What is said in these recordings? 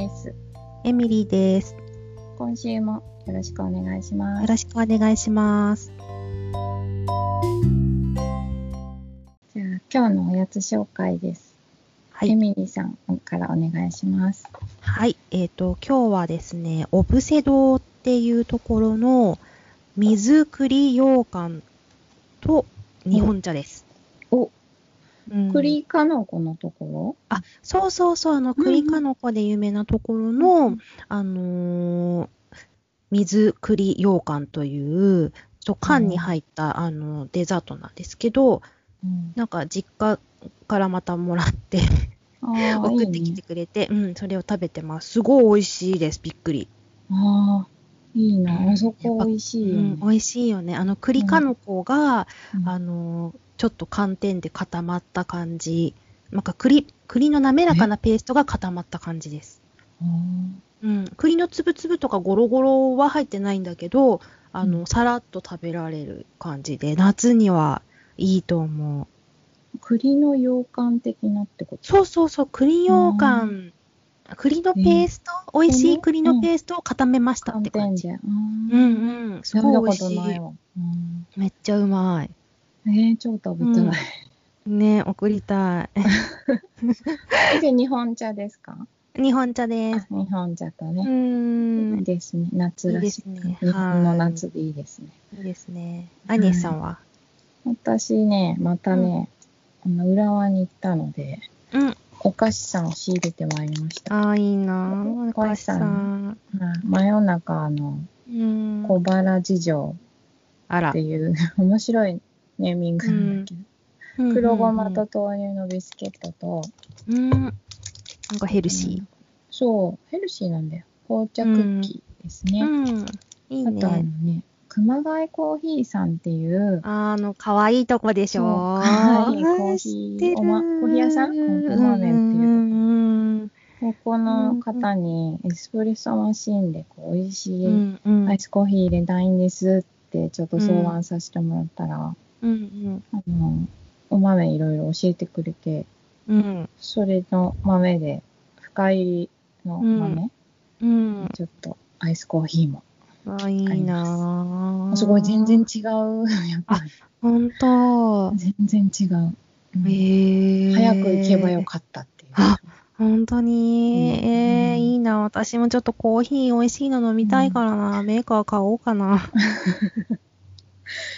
です。エミリーです。今週もよろしくお願いします。よろしくお願いします。じゃあ、今日のおやつ紹介です。エはい。ミリーさんからお願いします。はい。えっ、と、今日はですね、オブセドっていうところの水栗羊羹と日本茶です。お、うん栗かのこのとこあ、そうそうそう、あの、うん栗かの子で有名なところろの、あのー水栗羊羹という、ちょ缶に入った、あの、デザートなんですけど、うん、なんか実家からまたもらって、送ってきてくれて、うん、それを食べてます。すごい美味しいです。びっくり。ああ、いいうんな。あそこ美味しいよねうん、。美味しいよね。あの、栗かの子が、うんあの、ちょっと寒天で固まった感じ。なんか栗、栗の滑らかなペーストが固まった感じです。あうん。栗のつぶつぶとかゴロゴロは入ってないんだけど、あの、うんさらっと食べられる感じで、夏にはいいと思う。ー栗の羊羹的なってこと？そうそうそう、栗羊羹、栗のペースト、美味しい栗のペーストを固めましたっ寒て感じ。うんうんうん、すごい美味しい。いわ。うんめっちゃうまい。えー、超食べたい。ね、送りたで、日本茶ですか？い。日本茶です。日本茶とうね。ーん、ですね。夏らしい。いいですね日本の夏でいいですね。いいですね。アニエさんは？私ね、またね、あの浦和に行ったので、うん。お菓子さんを仕入れてまいりました。ああ、いいなぁ。お母さん。はい真夜中のうん。小原事情あらって。いう面白いネーミングなんだけど、黒ごまと豆乳のビスケットと、うん。うん。なんかヘルシそう、ヘルシーなんだよ。紅茶クッキーですー。ね。うん。いいあとあのね。ね、熊谷コーヒーさんっていう、あの、かわいいとこでしょそう可愛いコーヒーおまコーヒー屋さん？コーヒー豆っていうとこうんここの方にエスプレッソマシンでこう美味しういんうんアイスコーヒー入れたいんですってちょっと相談させてもらったら、うんあの、お豆いろいろ教えてくれて、うん。それの豆で深入りの豆、うん。ちょっとアイスコーヒーも。あいいなぁすごい全然違う。やっぱり。ほんと全然違う。うん。へえ。早く行けばよかったっていう。あ本当に、うん。えー、いいな。私もちょっとコーヒー美味しいの飲みたいからな、メーカー買おうかな。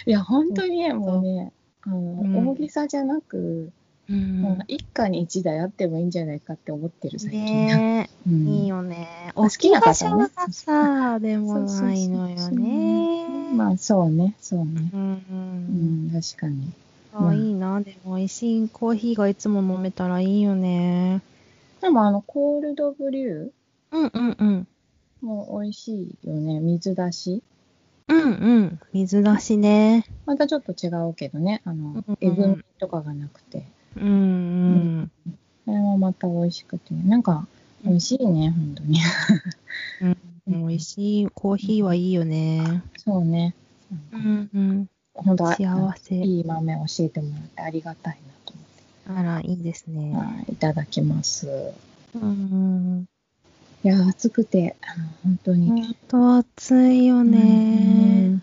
いや、本当にね、もうね、あの、うん大げさじゃなく、うん一家に一台あってもいいんじゃないかって思ってる最近。ねえ、うんいいよね。好きな大方はさ、でもないのよね。まあ、そうね、そうね。うんううんん、確かに。あいいな。でも美味しいコーヒーがいつも飲めたらいいよね。でも、あの、コールドブリュうんうんうん。ーも美味しいよね。水出し。うんうん。水出しね。またちょっと違うけどね。あのえぐみとかがなくて。うんうん。それもまた美味しくて。なんか、美味しいね、本当に。うん、美味しいコーヒーはいいよね。そうね。うんうん。本当幸せいい豆教えてもらってありがたいなと思って。あら、いいですね。はい、いただきます。うん。いや、暑くて、あの本当に。ほんと暑いよね。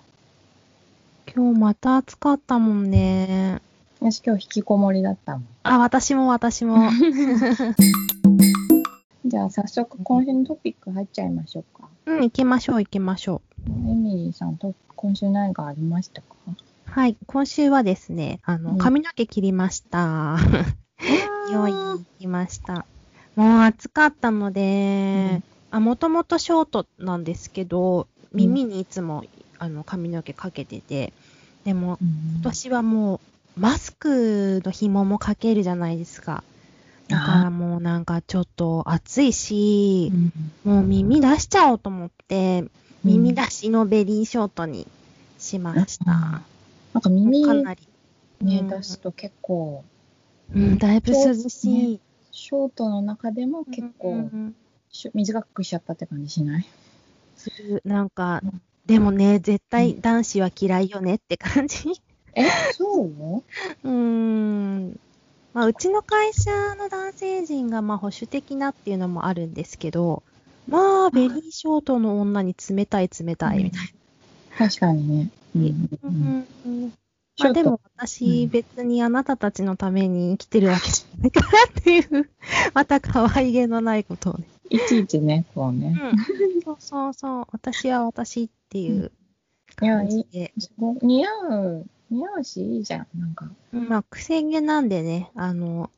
今日また暑かったもんね。私今日引きこもりだったもん。あ、私も私も。じゃあ早速今週のトピック入っちゃいましょうか。うん、行きましょう行きましょう。エミリーさんと今週何かありましたか？はい、今週はですね、あの、うん髪の毛切りました。用意に行きました。もう暑かったので、あ、もともとショートなんですけど、耳にいつも、あの髪の毛かけてて、でも今年はもうマスクの紐もかけるじゃないですか。だからもうなんかちょっと暑いし、もう耳出しちゃおうと思って、耳出しのベリーショートにしました。なんか耳かなり。ね、うん出すと結構、うん、だいぶ涼しい。ショートの中でも結う構ん。し短くしちゃったって感じしない？する。なんかうん、でもね、絶対男子は嫌いよねって感じ。え、そう？うーん。まあ、うちの会社の男性陣がまあ保守的なっていうのもあるんですけど、まあ、ベリーショートの女に冷たい冷たいみたい確かにね。うんな。うんうんまあでも私、うん別にあなたたちのために生きてるわけじゃないからっていう、また可愛げのないことをね。いちいちね、こうね。うん。そうそうそう。私は私っていう。感じで。似合う、似合うし、いいじゃん。なんか、まあ、癖毛なんでね、あの、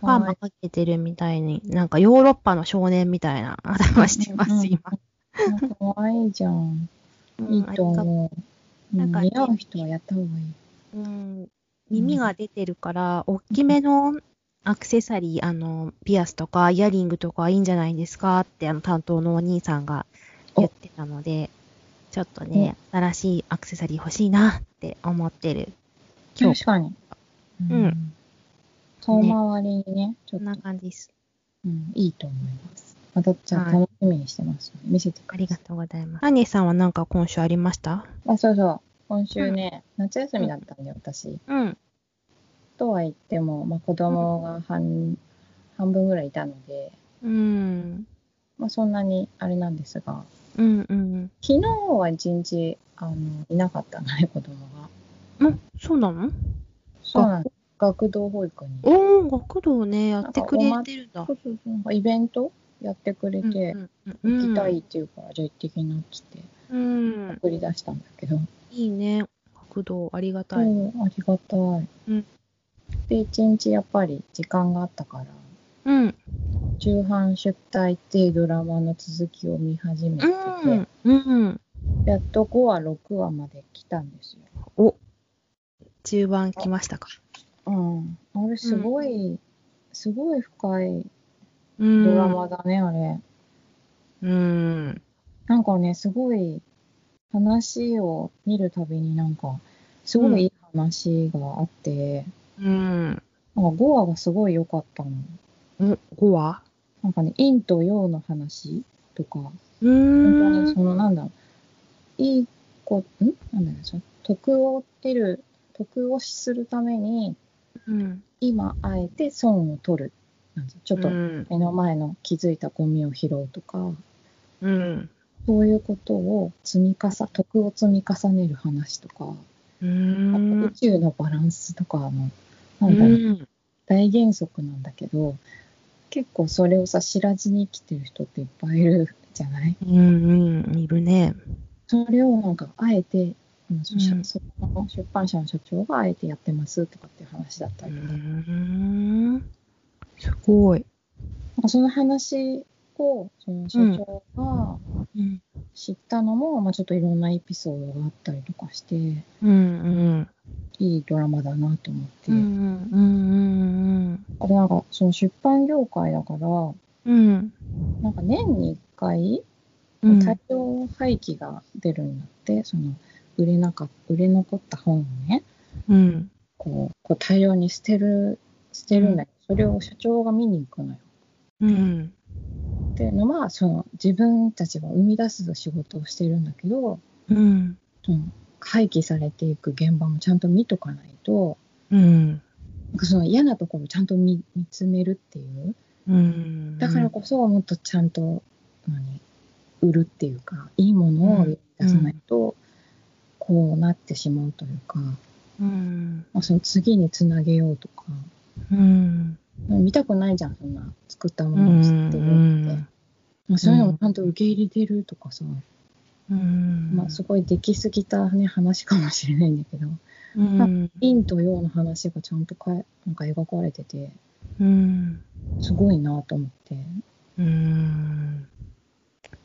パーマかけてるみたいに、なんかヨーロッパの少年みたいな頭してます、うんうん今。い。かわいいじゃん。うんいいと思う。うんなんかね似合う人はやった方がいい。うん、耳が出てるから、大きめのアクセサリー、あの、ピアスとかイヤリングとかいいんじゃないですかって、あの、担当のお兄さんが言ってたので、ちょっとね、新しいアクセサリー欲しいなって思ってる。今日、確かに。うん。顔周りにね、ちょっと、こんな感じです。うん、いいと思います。また、じゃあはい楽しみにしてます見せてください。ありがとうございます。アニーさんはなんか今週ありました？あ、そうそう。今週ね、夏休みだったんで、私。うん。とは言っても、まあ、子供が半、半分ぐらいいたので、うん。まあ、そんなにあれなんですが、うんうん。昨日は一日、あの、いなかったのね、子供が。んそうなの？そうなんです。学童保育に。おー、学童ね、やってくれてるんだそ。うそうそう。なんかイベント？やってくれて、うんうん行きたいって言うから、じゃあ行ってきなっつって、うん。送り出したんだけど、いいね。学童、ありがたい。そう、ありがたい。うんで、一日やっぱり時間があったから、うん。中半出退っていうドラマの続きを見始めてて、うん。うん。やっと5話、6話まで来たんですよ。お、中盤来ましたか。うん。あれ、すごい、すごい深いうん。ドラマだね、あれ。うん。なんかね、すごい話を見るたびになんか、すごいいい話があって、うん。なんか5話がすごい良かったの。お、5話なんかね、陰と陽の話とか、う本当。にその、なんだろう、いい子、ん？なんだろう、その得を得る、得をするために、うん。今、あえて損を取る。ちょっとうん。目の前の気づいたゴミを拾うとか、うん。そういうことを積み重、得を積み重ねる話とか、うん宇。宙のバランスとかの、うなんだろう、ん。大原則なんだけど、結構それをさ、知らずに生きてる人っていっぱいいるじゃない？うん。うん。いるね。それをなんか、あえて、うんその出版社の社長があえてやってますとかっていう話だったうりとか、ん。すごい。その話を、その社長がうん。知ったのも、まあちょっといろんなエピソードがあったりとかして、うん。うん。いいドラマだなと思って、うん。うん。あれなんか、その出版業界だから、うん。なんか年に1回、うん。大量廃棄が出るんだって、その売れなか売れ残った本をね、うん。こうこう大量に捨てる、捨てるんだけど、それを社長が見に行くのよ。うん。っていうのは、その自分たちが生み出す仕事をしてるんだけど、うん。その廃棄されていく現場もちゃんと見とかないと、うん。なんかその嫌なところをちゃんと見見つめるっていう。うん。だからこそ、もっとちゃんと、何、売るっていうか、いいものを出さないと、こうなってしまうというか、うん。まあ、その次につなげようとか、うん。見たくないじゃん、そんな作ったもうのを知ってるって。ん。まあ、そういうのをちゃんと受け入れてるとかさ、うん。まあ、すごいできすぎた、ね、話かもしれないんだけど、うん。陰と陽の話がちゃんとかえなんか描かれてて、うん。すごいなと思って、うん。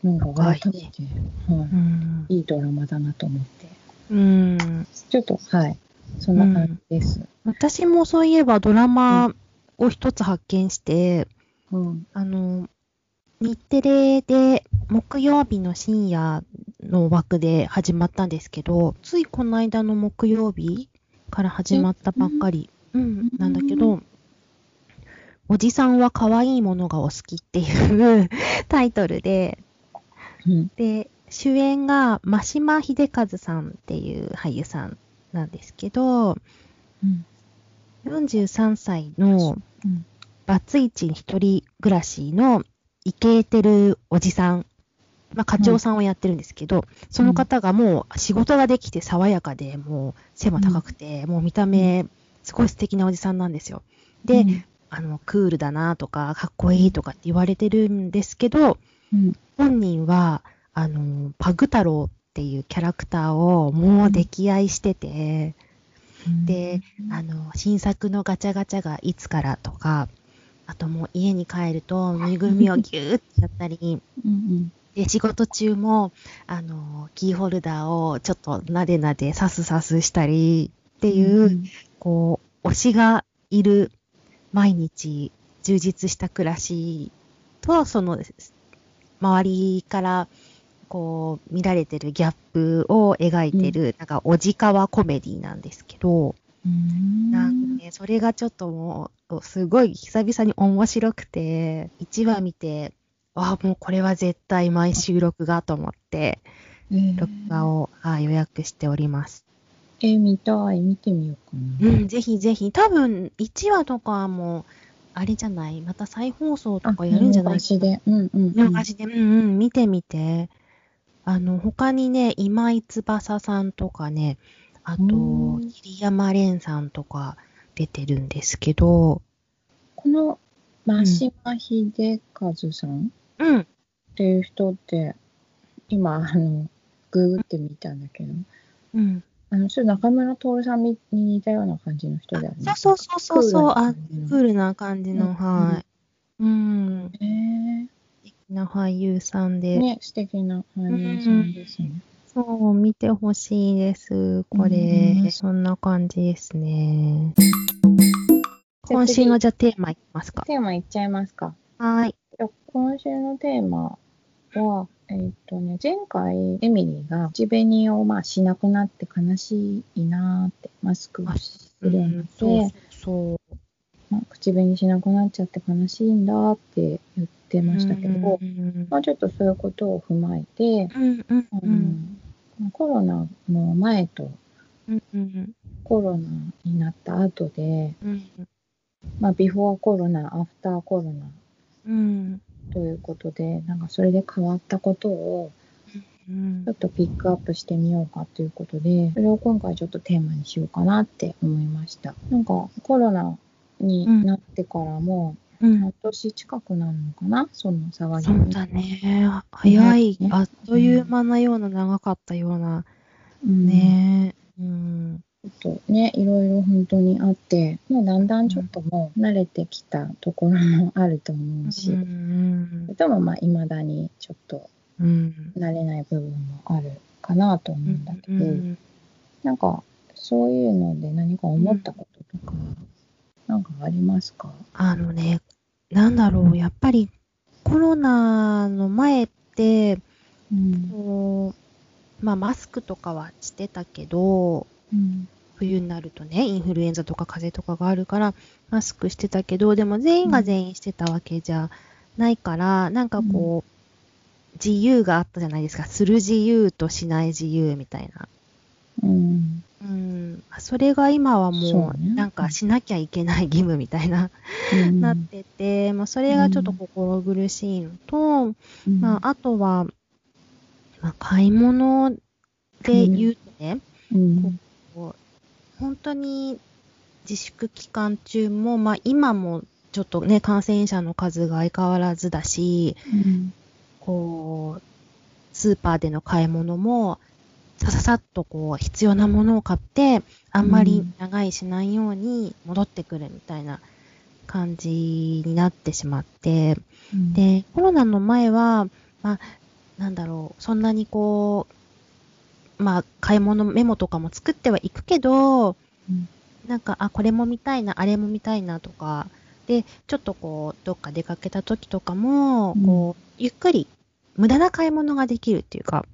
なんか改めて、はうん。い、いいドラマだなと思って、うん。ちょっと、はい、そんな感じです。私もそういえばドラマを一つ発見して、うん。あの、日テレで木曜日の深夜の枠で始まったんですけど、ついこの間の木曜日から始まったばっかり、うん、なんだけど、おじさんは可愛いものがお好きっていう タイトルで、うん。で、主演が真島秀和さんっていう俳優さんなんですけど、うん。43歳のうん。バツイチ一人暮らしのイケてるおじさん。まあ、課長さんをやってるんですけど、その方がもう仕事ができて爽やかで、もう背も高くて、もう見た目、すごい素敵なおじさんなんですよ。で、うん。あの、クールだなとか、かっこいいとかって言われてるんですけど、うん。本人は、あの、パグ太郎っていうキャラクターをもう溺愛してて、で、あの、新作のガチャガチャがいつからとか、あともう家に帰るとぬいぐるみをギューってやったり、うんで、仕事中も、あの、キーホルダーをちょっとなでなでさすさすしたりっていう、こう、推しがいる毎日充実した暮らしと、その、周りから、こう、見られてるギャップを描いてる、なんか、おじかわコメディなんですけど、うんなんかね、それがちょっともう、すごい久々に面白くて、1話見て、あもうこれは絶対毎週録画と思って、えー録画を、はい予約しております。え、見たい。見てみようかな。うん、ぜひぜひ、多分1話とかも、あれじゃない？また再放送とかやるんじゃない？見逃しで。うんうん、うん。見逃しで、うんうん、見てみて。あの、他にね、今井翼さんとかね、あとう、ん。桐山蓮さんとか出てるんですけど、この、真島秀和さんうん、っていう人って、今、あの、ググってみたんだけど、うん。あの、ちょっと中村徹さんに似たような感じの人だよね。そうそうそうそうそう、あ、ククールな感じの、うんはい。うん。へ素敵な俳優さんえで、ね、素敵な俳優さんですね。そう、見てほしいです、こうれ。んそんな感じですね。今週のじゃあテーマいきますか。テーマいっちゃいますか。はい。今週のテーマは、えーっとね、前回エミリーが口紅をまあしなくなって悲しいなーってマスクをするようになって、そうそうまあ口紅しなくなっちゃって悲しいんだって言ってましたけど、うんまあ、ちょっとそういうことを踏まえて、コロナの前とコロナになった後で、うんまあ、ビフォーコロナ、アフターコロナうん。ということで、なんかそれで変わったことをうんちょっとピックアップしてみようかということで、それを今回ちょっとテーマにしようかなって思いました。なんかコロナになってからもうん半年近くなるのかな、その騒ぎそうだね。早い。ね、あっという間なような長かったような。うん。ね。うん。ちょっとね、いろいろ本当にあって、もうだんだんちょっともう慣れてきたところもあると思うし、うんでもまあ未だにちょっとうん。慣れない部分もあるかなと思うんだけど、うん。なんかそういうので何か思ったこととか、なんかありますか？あのね、なんだろう、やっぱりコロナの前って、うん。こう、まあマスクとかはしてたけど、うん。冬になるとね、インフルエンザとか風邪とかがあるから、マスクしてたけど、でも全員が全員してたわけじゃないから、なんかこう、自由があったじゃないですか。する自由としない自由みたいな。うん。うん。それが今はもそうなんかしなきゃいけない義務みたいな、うんなってて、まあそれがちょっと心苦しいのと、まああとは、まあ買い物で言うとね、うん。こう本当に自粛期間中も、まあ今もちょっとね、感染者の数が相変わらずだし、うん。こう、スーパーでの買い物も、さささっとこう、必要なものを買って、あんまり長いしないように戻ってくるみたいな感じになってしまって、うん、で、コロナの前は、まあ、なんだろう、そんなにこう、まあ、買い物メモとかも作ってはいくけど、うん。なんか、あ、これも見たいな、あれも見たいなとか、で、ちょっとこう、どっか出かけた時とかも、うん。こう、ゆっくり、無駄な買い物ができるっていうか、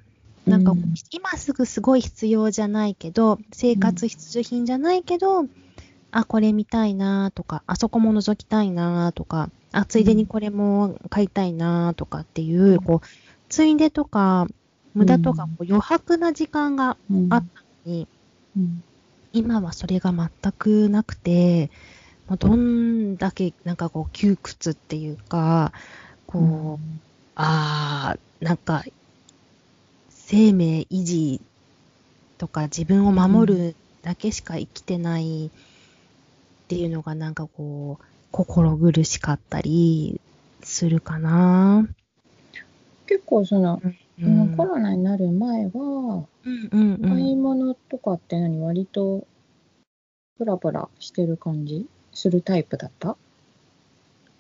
なんか今すぐすごい必要じゃないけど、生活必需品じゃないけど、あ、これ見たいなとか、あそこも覗きたいなとか、あ、ついでにこれも買いたいなとかっていう、うん。こう、ついでとか、無駄とか、うん。こう余白な時間がうんあったのに、うん。今はそれが全くなくて、もうどんだけなんかこう窮屈っていうか、こう、あー、なんか生命維持とか自分を守るだけしか生きてないっていうのがなんかこう、心苦しかったりするかな。結構その、ううんコロナになる前は、うんうんう買いん。物とかって何割とプラプラしてる感じ？するタイプだった？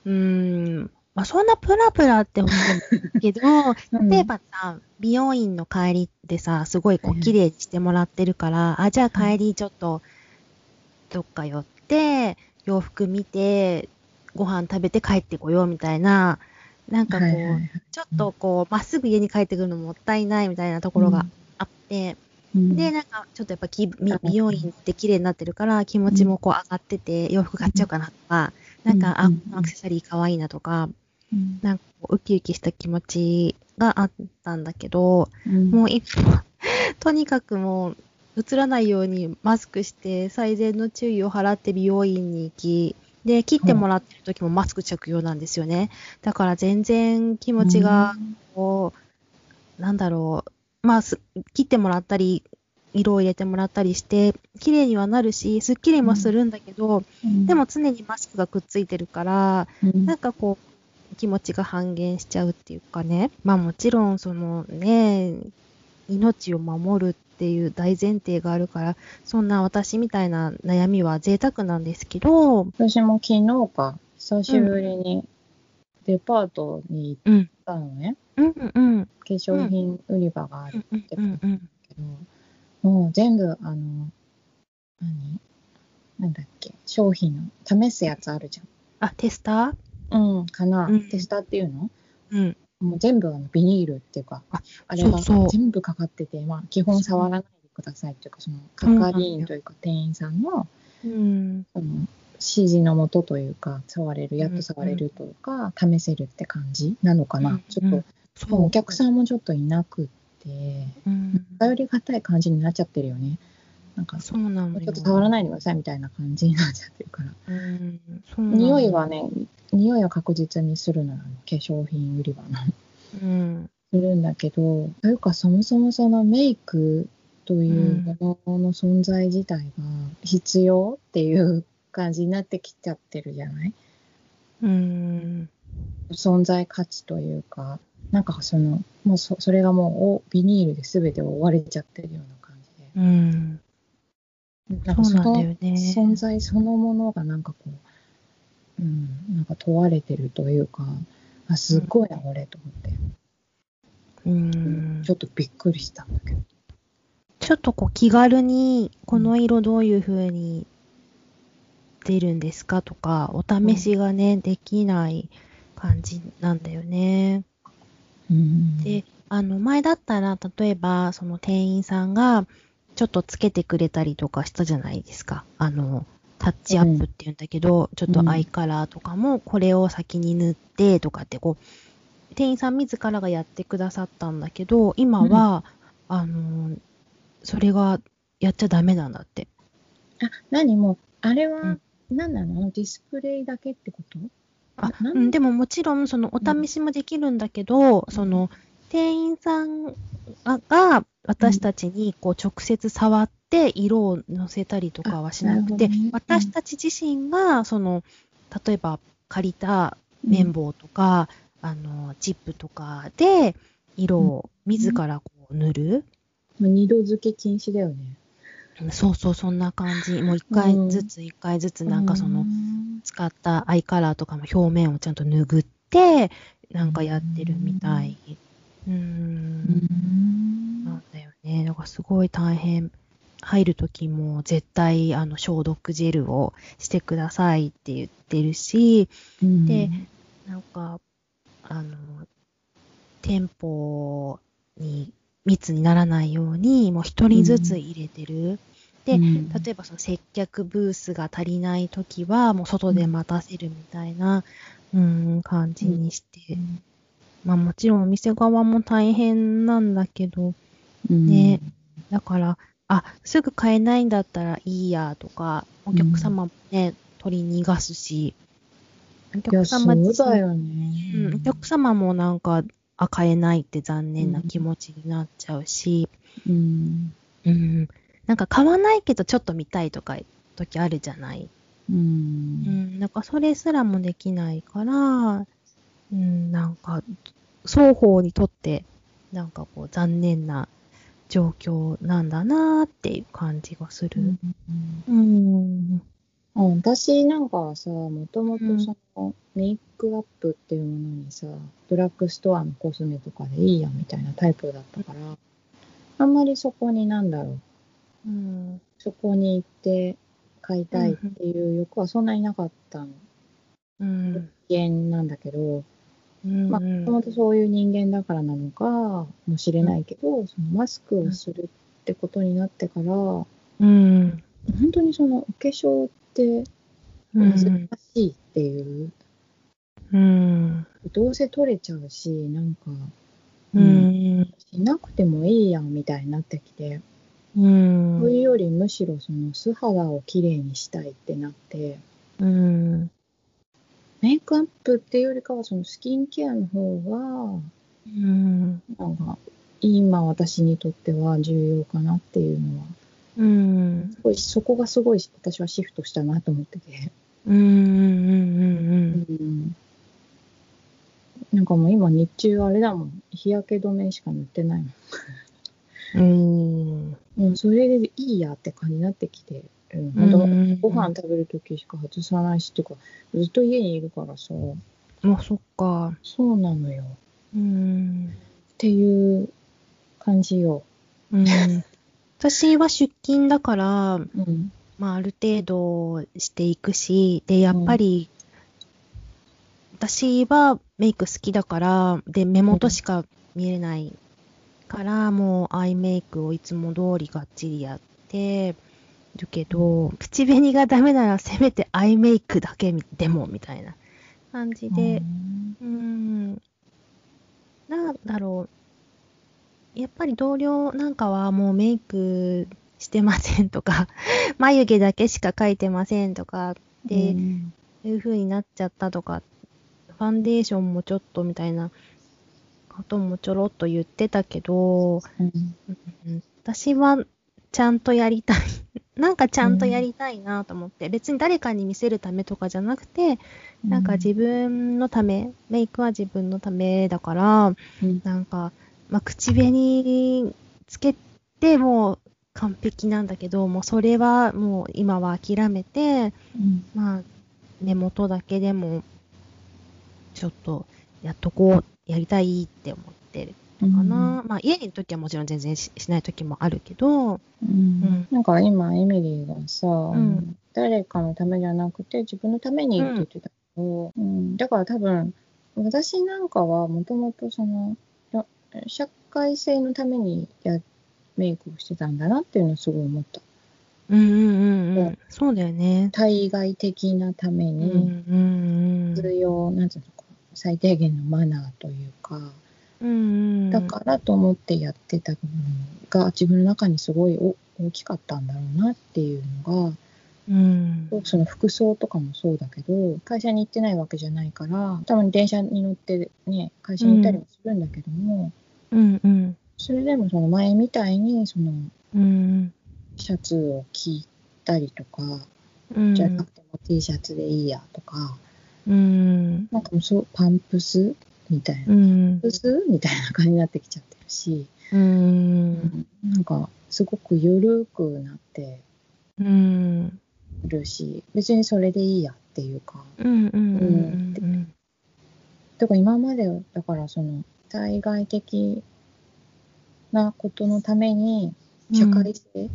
うーん。まあ、そんなプラプラって思うけど、うん。例えばさ、美容院の帰りでさ、すごいこう綺麗にしてもらってるから、あ、じゃあ帰りちょっと、どっか寄って、洋服見て、ご飯食べて帰ってこようみたいな、なんかこう、はいはいはい。ちょっとこう、まっすぐ家に帰ってくるのもったいないみたいなところがあって、うん。で、なんか、ちょっとやっぱき美美容院って綺麗になってるから、気持ちもこう上がってて、洋服買っちゃうかなとか、なんか、あ、うんこのアクセサリー可愛いなとか、うん。なんかウキウキした気持ちがあったんだけど、うん。もう一歩、とにかくもう、映らないようにマスクして、最善の注意を払って美容院に行き、で、切ってもらってる時もマスク着用なんですよね。だから全然気持ちが、こう、なんだろう、まあ、す切ってもらったり、色を入れてもらったりして、綺麗にはなるし、すっきりもするんだけど、うん。でも常にマスクがくっついてるから、うん。なんかこう、気持ちが半減しちゃうっていうかね。まあもちろん、そのね、命を守るっていう大前提があるから、そんな私みたいな悩みは贅沢なんですけど、私も昨日か、久しぶりにデパートに行っうん、たのね。うん、うん、うん、化粧品売り場があるうん、うん、うん、けど、もう全部、あの、何？なんだっけ、商品の試すやつあるじあ、テスター？ゃん。うん、かな。うんテスターっていうの？うん。もう全部あのビニールっていうか、ああれがそうそう全部かかってて、まあ基本触らないでくださいっていうか、その係員というか店員さんのうん、その指示のもとというか、触れる、やっと触れるというか、試せるって感じなのかな。うんちょっと、そう。もうお客さんもちょっといなくって、うん、頼りがたい感じになっちゃってるよね。なんか、そうなのちょっと触らないでくださいみたいな感じになっちゃってるから。うん、そう匂いはね、匂いは確実にするのよ、化粧品売り場の。うん、するんだけど、というかそもそもそのメイクというものの存在自体が必要っていう感じになってきちゃってるじゃない？うん、存在価値というか、なんかその、もうそそれがもうおビニールで全て覆われちゃってるような感うん、じで。なんかそうなんのだよね。存在そのものがなんかこう、うん、なんか問われてるというか、あすっごいな、俺と思って、うんちょっとびっくりしたんだけど。ちょっとこう気軽に、この色どういう風に出るんですかとか、お試しがね、できない感じなんだよね。うん。で、あの、前だったら、例えば、その店員さんが、ちょっとつけてくれたりとかしたじゃないですか。あの、タッチアップって言うんだけど、ちょっとアイカラーとかも、これを先に塗ってとかって、こう、店員さん自らがやってくださったんだけど、今は、あの、それがやっちゃダメなんだって。あ、何もう、あれはうん、何なの？ディスプレイだけってこと？あ、な。うん、でももちろん、その、お試しもできるんだけど、その、店員さんが私たちにこう直接触って色をのせたりとかはしなくて、私たち自身が、その、例えば借りた綿棒とか、あの、チップとかで色を自らこう塗る。まあ二度漬け禁止だよね。そうそう、そんな感じ。もう一回ずつ一回ずつなんかその、使ったアイカラーとかも表面をちゃんと拭って、なんかやってるみたい。うんなんんだよね。だからすごい大変。入るときも絶対あの消毒ジェルをしてくださいって言ってるし、うんでなんか、あの、店舗に密にならないように、もう一人ずつ入れてる。でうん。例えばその接客ブースが足りないときは、もう外で待たせるみたいな、うん、感じにして、まあもちろんお店側も大変なんだけど、うん。ね。だから、あ、すぐ買えないんだったらいいやとか、お客様もね、取り逃がすし、お客そう様自身だよね。うん、お客様もなんか、あ、買えないって残念な気持ちになっちゃうし、うん。うん。なんか買わないけどちょっと見たいとか時あるじゃない？う。うんん。なんかそれすらもできないから、うん、なんか、双方にとって、なんかこう残念な状況なんだなーっていう感じがする。うん。あ私なんかはさ、もともとその、メイクアップっていうものにさ、ドラッグストアのコスメとかでいいやみたいなタイプだったから、あんまりそこになんだろう、うん。そこに行って買いたいっていう欲はそんなになかったうん。人間なんだけど、うん。まあ、もともとそういう人間だからなのかもしれないけど、そのマスクをするってことになってから、本うん。当にそのお化粧ってうん。難しいっていう、うん。どうせ取れちゃうし、なんか、うん。しなくてもいいやんみたいになってきて、うん。そういうよりむしろその素肌をきれいにしたいってなって、うん。メイクアップっていうよりかはそのスキンケアの方うん。が、なんか、今私にとっては重要かなっていうのは、うん。すごいそこがすごい私はシフトしたなと思ってて。うん。うん。うんなんかもう今日中あれだもん。日焼け止めしか塗ってないもうん。うん。ん。もうそれでいいやって感じになってきて。うん、うんご飯食べるときしか外さないし、っていうか、ずっと家にいるからさ。まあ、そっか。そうなのよ。うん。っていう感じよ。うん。私は出勤だから、うん。まあ、ある程度していくし、で、やっぱり、私はメイク好きだから、で、目元しか見えないから、もうアイメイクをいつも通りがっちりやってるけど、口紅がダメならせめてアイメイクだけでも、みたいな感じで、うーん、なんだろう。やっぱり同僚なんかはもうメイクしてませんとか、眉毛だけしか描いてませんとかってうん。いう風になっちゃったとか、ファンデーションもちょっとみたいなこともちょろっと言ってたけど、うん。うん私はちゃんとやりたい。なんかちゃんとやりたいなと思って、別に誰かに見せるためとかじゃなくて、なんか自分のため、メイクは自分のためだから、うん。なんか、まあ、口紅つけてもう完璧なんだけど、もうそれはもう今は諦めて、うん。まあ、目元だけでも、ちょっとやっとこう、やりたいって思ってるうんかな。まあ、家にいるときはもちろん全然ししないときもあるけど、うんうんなんか今、エミリーがさ、ん誰かのためじゃなくて自分のためにって言ってたけど、うんだから多分、私なんかはもともとその、や社会性のためにやメイクをしてたんだなっていうのをすごい思った。うんうんうんううんん。そうだよね。対外的なためうんうに、んうん。必要、なんていうのか、最低限のマナーというか、うんうん。だからと思ってやってた部分が自分の中にすごいお大きかったんだろうなっていうのが、うん。その服装とかもそうだけど、会社に行ってないわけじゃないから、たまに電車に乗ってね、会社に行ったりもするんだけども、うんうん。それでもその前みたいに、そのうん。シャツを着たりとか、うん。じゃなくても T シャツでいいやとか、うん。なんかもうそうパンプスみたいな、うパんンプ。スみたいな感じになってきちゃってるし、うん。なんかすごく緩くなってうん。るし、別にそれでいいやっていうか、うん。うん。うん。だから今までだからその対外的なことのために社会性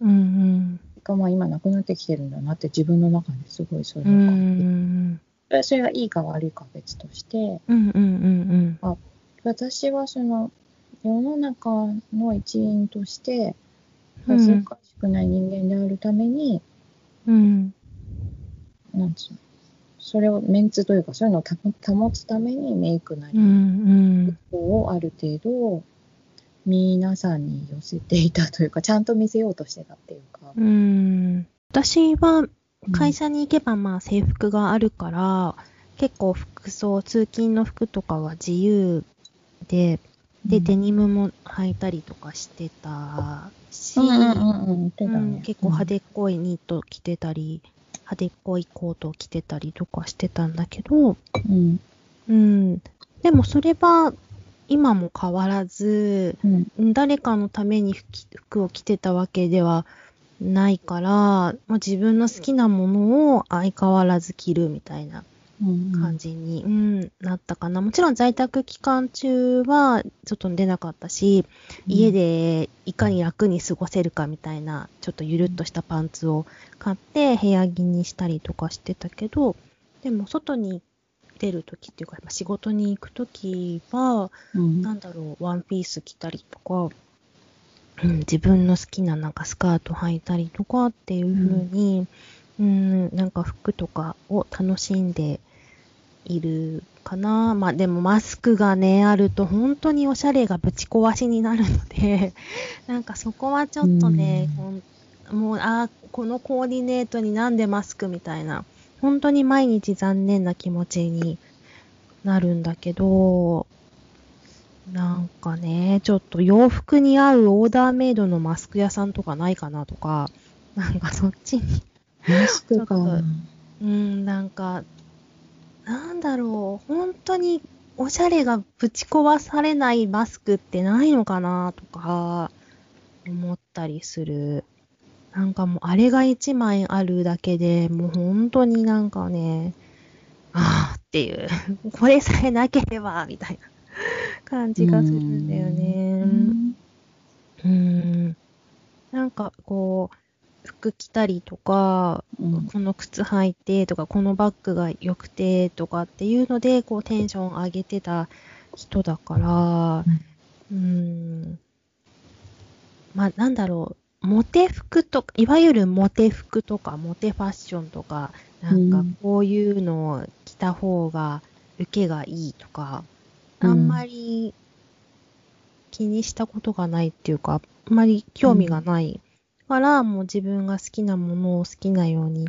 うん。がまあ今なくなってきてるんだなって自分の中ですごいそれをう感じて、ん。そそれがいいか悪いかは別としてうん。うん。うん。私はその世の中の一員としてうん恥ずかしくない人間であるために、うん。なんつうのそれをメンツというかそういうのを保保つためにメイクなりうん。をある程度皆さんに寄せていたというかちゃんと見せようとしてたっていうか、うん。私は会社社に行けばまあ制服があるから、結構服装、通勤の服とかは自由て、で、うんデニムも履いたりとかしてたし。結構派手っこいニット着てたり、派手っこいコートを着てたりとかしてたんだけど、うん。うん。でもそれは今も変わらず、うん。誰かのために服服を着てたわけではないから、まあ、自分の好きなものを相変わらず着るみたいなうん。感じに、うんなったかな。もちろん在宅期間中は外に出なかったし、家でいかに楽に過ごせるかみたいな、ちょっとゆるっとしたパンツを買って部屋着にしたりとかしてたけど、でも外に出るときっていうか、仕事に行くときは、うん。なんだろう、ワンピース着たりとか、うん、自分の好きななんかスカート履いたりとかっていう風に、うん、なんか服とかを楽しんでいるかな。まあでもマスクがね、あると本当におしゃれがぶち壊しになるので、なんかそこはちょっとね、うん。もう、あーこのコーディネートになんでマスクみたいな、本当に毎日残念な気持ちになるんだけど、なんかね、ちょっと洋服に合うオーダーメイドのマスク屋さんとかないかなとか、なんかそっちに、マスクか。うん、なんか、なんだろう、本当におしゃれがぶち壊されないマスクってないのかなとか、思ったりする。なんかもうあれが一枚あるだけでもう本当になんかね、ああっていう、これさえなければ、みたいな 感じがするんだよね。うんうん。なんかこう、服着たりとか、うんこの靴履いてとか、このバッグが良くてとかっていうので、こうテンション上げてた人だから、うーん。まあなんだろう、モテ服とか、いわゆるモテ服とか、モテファッションとか、なんかうんこういうのを着た方が受けがいいとか、うんあんまり気にしたことがないっていうか、あんまり興味がないから、もう自分が好きなものを好きなように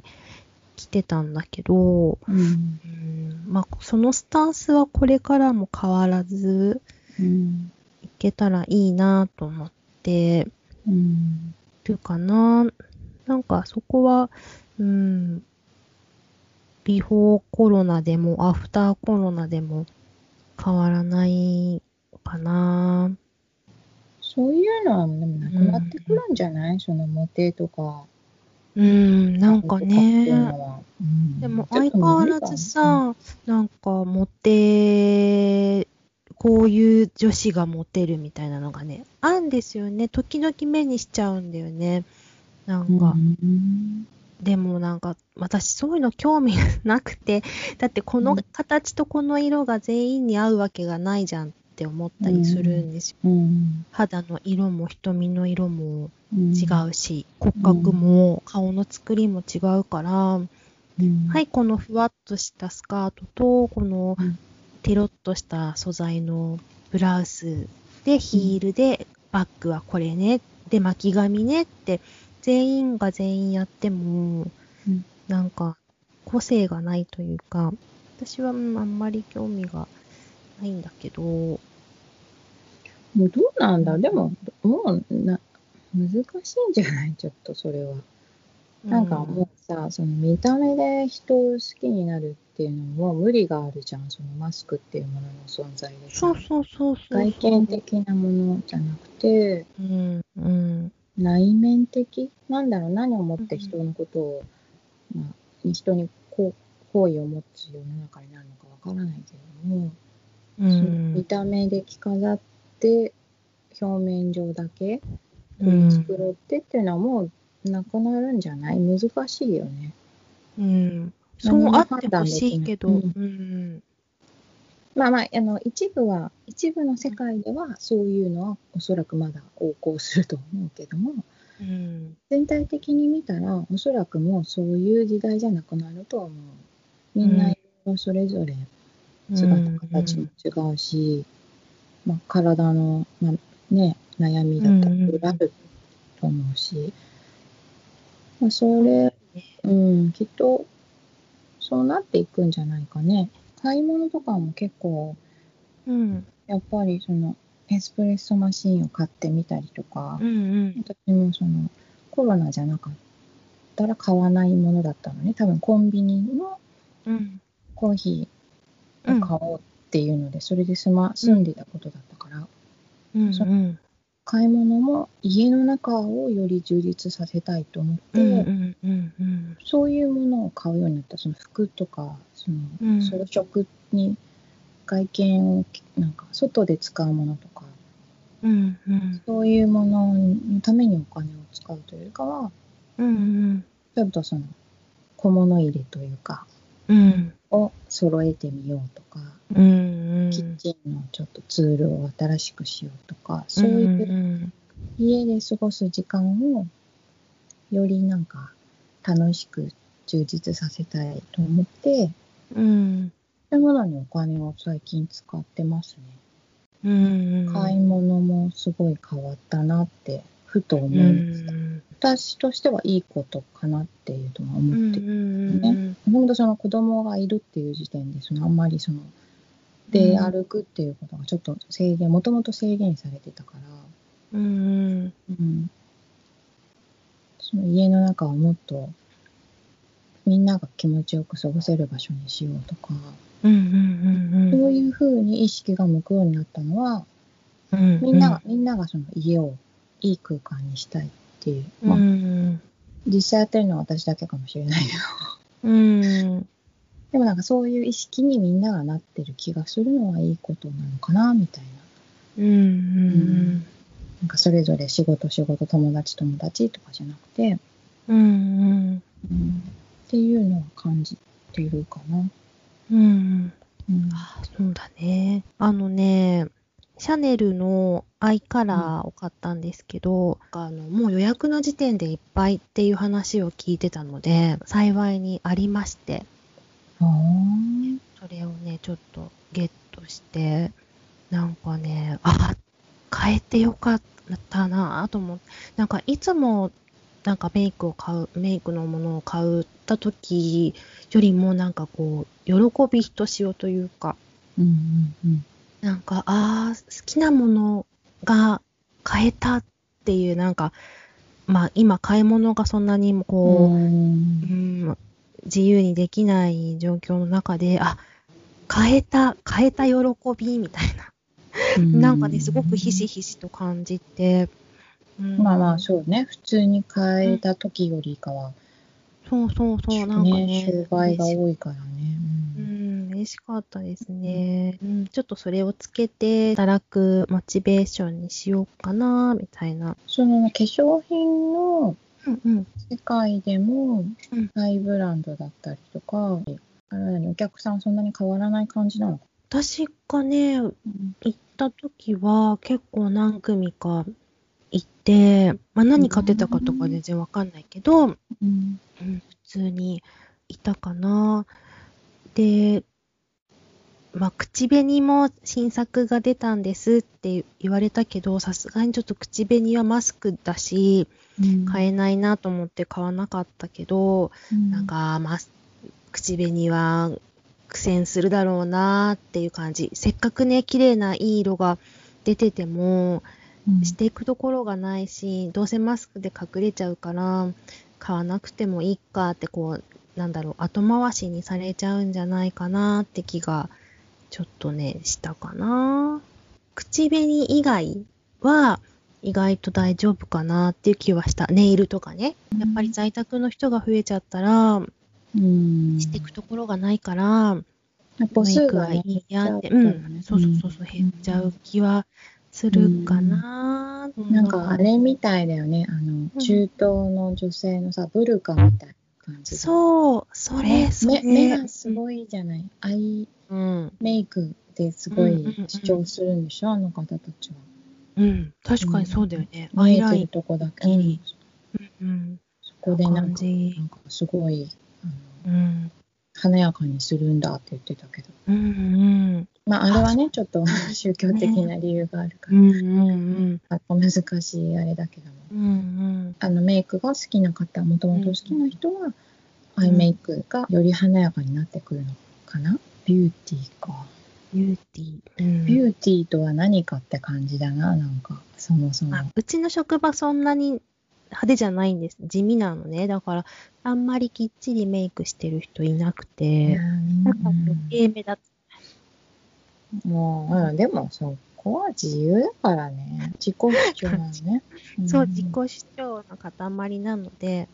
着てたんだけど、うん。うんまあ、そのスタンスはこれからも変わらずうん。いけたらいいなと思ってうん。るかな。なんかそこは、うん、ビフォーコロナでもアフターコロナでも変わらないかな。そういうのはでもなくなってくるんじゃない、そのモテとか。うん、なんかね。でも相変わらずさ、なんかモテ、こういう女子がモテるみたいなのがね、あるんですよね。時々目にしちゃうんだよね。なんうんか、うんでもなんか、私そういうの興味なくて、だってこの形とこの色が全員に合うわけがないじゃんって思ったりするんですよ。うん。肌の色も瞳の色もうん。違うし、骨格も顔の作りも違うから、うん。はい、このふわっとしたスカートと、このうん。テロッとした素材のブラウスで、ヒールで、バッグはこれね、で、巻き髪ねって、全員が全員やっても、うん。なんか、個性がないというか、私はうんあんまり興味がないんだけど、もうどうなんだ？でも、もうな、難しいんじゃない？ちょっとそれは。なんかもうさ、その見た目で人を好きになるっていうのも無理があるじゃん、そのマスクっていうものの存在でさ。そうそうそうそう。外見的なものじゃなくて、うん、うん。内面的？なんだろう、何をもって人のことを、まあ、人に好意を持つ世の中になるのかわからないけれども、うその見ん。た目で着飾って、表面上だけうん繕ってっていうのはもうなくなるんじゃない？難しいよね。うん。そうあってほしいけど、ううんん。まあまあ、あの、一部は、一部の世界ではそういうのはおそらくまだ横行すると思うけども、うん。全体的に見たら、おそらくもうそういう時代じゃなくなるとは思う。みんなそれぞれ姿形も違うし、まあ、体の、まあ、ね、悩みだったりあると思うし、まあ、それ、うん、きっとそうなっていくんじゃないかね。買い物とかも結構、うん。やっぱりそのエスプレッソマシーンを買ってみたりとか、うんうん。私もそのコロナじゃなかったら買わないものだったのね多分コンビニのうん。コーヒうんーを買おうっていうので、それで住ま住んでたことだったから、うんうん。買い物も家の中をより充実させたいと思って、うんうんうんうん。そういうものを買うようになったその服とかそのうん装飾に外見をなんか外で使うものとかうんうん。そういうもののためにお金を使うというよりかはうんうん。ちょっとその小物入れというかうん。を揃えてみようとか、うんうん。キッチンのちょっとツールを新しくしようとか、そういううん家で過ごす時間をよりなんか楽しく充実させたいと思って、うん。そういうものにお金を最近使ってますね。うん。買い物もすごい変わったなって、ふと思ういました。ん。私としてはいいことかなっていうとは思ってる。うん本当その子供がいるっていう時点で、そのあんまりその、出歩くっていうことがちょっと制限、もともと制限されてたから、うん。うん、その家の中をもっとみんなが気持ちよく過ごせる場所にしようとか、うんうんそういうふうに意識が向くようになったのは、うん。みんなが、みんながその家をいい空間にしたいっていう、うまあ、ん。実際やってるのは私だけかもしれないけど、うん。でもなんかそういう意識にみんながなってる気がするのはいいことなのかな、みたいな。うん。なんかそれぞれ仕事仕事友達友達とかじゃなくて、うん。うん、っていうのは感じているかな。うん。うんあそうだね。あのね、シャネルのアイカラーを買ったんですけど、あのもう予約の時点でいっぱいっていう話を聞いてたので、幸いにありまして、それをね、ちょっとゲットして、なんかね、あ、変えてよかったなと思って、なんかいつもなんかメイクを買う、メイクのものを買った時よりもなんかこう、喜びひとしおというか、うんうんうん。なんか、ああ、好きなものが買えたっていう、なんか、まあ今買い物がそんなにもこう、うん、自由にできない状況の中で、あ、買えた、買えた喜びみたいな。うんなんかね、すごくひしひしと感じて。うんまあまあそうね普通に変えた時よりかは、そうそうそう、なんかね。ね商売が多いからね、ううんん、嬉しかったですね。うん、ちょっとそれをつけて働くモチベーションにしようかな、みたいな。その化粧品のうんうん。世界でもうん。ハイブランドだったりとか、あれお客さんそんなに変わらない感じなのか私がね、な、行った時は結構何組か行って、まあ何買ってたかとか全然わかんないけど、うん。うん、普通にいたかな。で、まあ、口紅も新作が出たんですって言われたけど、さすがにちょっと口紅はマスクだし、うん買えないなと思って買わなかったけど、うんなんか、まあ、口紅は苦戦するだろうなっていう感じ。せっかくね、綺麗ないい色が出てても、うんしていくところがないし、どうせマスクで隠れちゃうから、買わなくてもいいかって、こう、なんだろう、後回しにされちゃうんじゃないかなって気が、ちょっとね、したかな。口紅以外は、意外と大丈夫かなっていう気はした。ネイルとかね。やっぱり在宅の人が増えちゃったら、うんしていくところがないから、母メイクはいいやって、ねん、そうそうそうそう、減っちゃう気はするかな。なんかあれみたいだよね、あの、中東の女性のさ、ブルカみたいな感じで。そう、それ、それ。目目がすごいじゃない。アイうん、メイクですごいうんうんうん主張するんでしょ、あの方たちは。うん、確かにそうだよね。アイライン見えてる、とこだけ。ギリうんうん、そこでなん感か、なじ。んかすごい、あの、うん、華やかにするんだって言ってたけど。うん、うん、まあ、あれはね、ちょっと宗教的な理由があるから、うん、うん、あ難しいあれだけども。うん、うん、あのメイクが好きな方、もともと好きな人は、アイメイクがより華やかになってくるのかな？ビューティーか。ビューティー。うんビューティーとは何かって感じだな、なんか、そもそも。あうちの職場そんなに派手じゃないんです。地味なのね。だから、あんまりきっちりメイクしてる人いなくて、うんだから余計目立もう、うん、でもそこは自由だからね。自己主張なのね。つ。そう、ん自己主張の塊なので、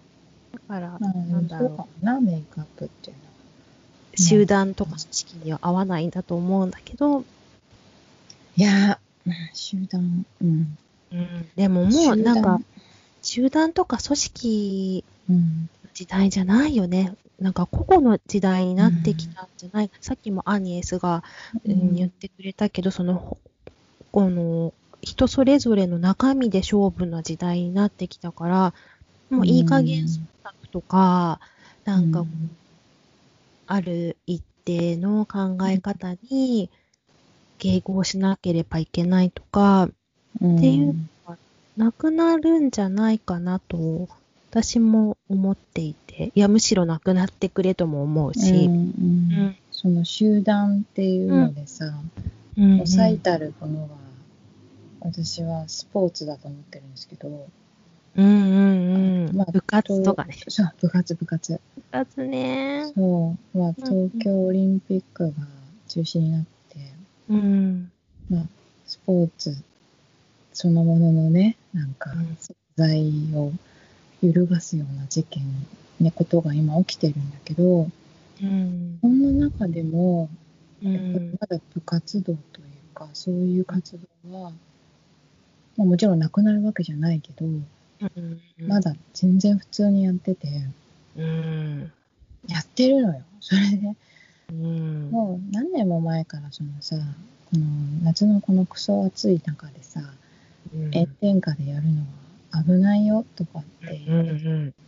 だから、うんなんだそうかろもな、メイクアップっていうのは。う、集団とか組織には合わないんだと思うんだけど、いや、うん集団、うん。うん、でももうなんか、集団とか組織うん、時代じゃないよね。なんか個々の時代になってきたんじゃない、さっきもアニエスが、ううんん、言ってくれたけど、その、ほこの、人それぞれの中身で勝負な時代になってきたから、もういい加減忖度とか、なんか、うんある一定の考え方に迎合しなければいけないとか、うん、っていうなくなるんじゃないかなと、私も思っていて、いや、むしろなくなってくれとも思ううんし、うん。うん。その集団っていうのでさ、うん。最たるものは、私はスポーツだと思ってるんですけど、うんうんうん。まあ部活とかね。そう、部活、部活。部活ね。そう、まあ、東京オリンピックが中止になって、うん。まあ、スポーツそのもののね、なんかうん、存在を揺るがすような事件、ね、ことが今起きてるんだけど、うん。そんな中でも、うやっぱりん。まだ部活動というか、そういう活動は、まあ、もちろんなくなるわけじゃないけど、まだ全然普通にやってて、うん。やってるのよ。それで、うん。もう何年も前からそのさ、この夏のこのクソ暑い中でさ、うん。炎天下でやるのは危ないよとかって。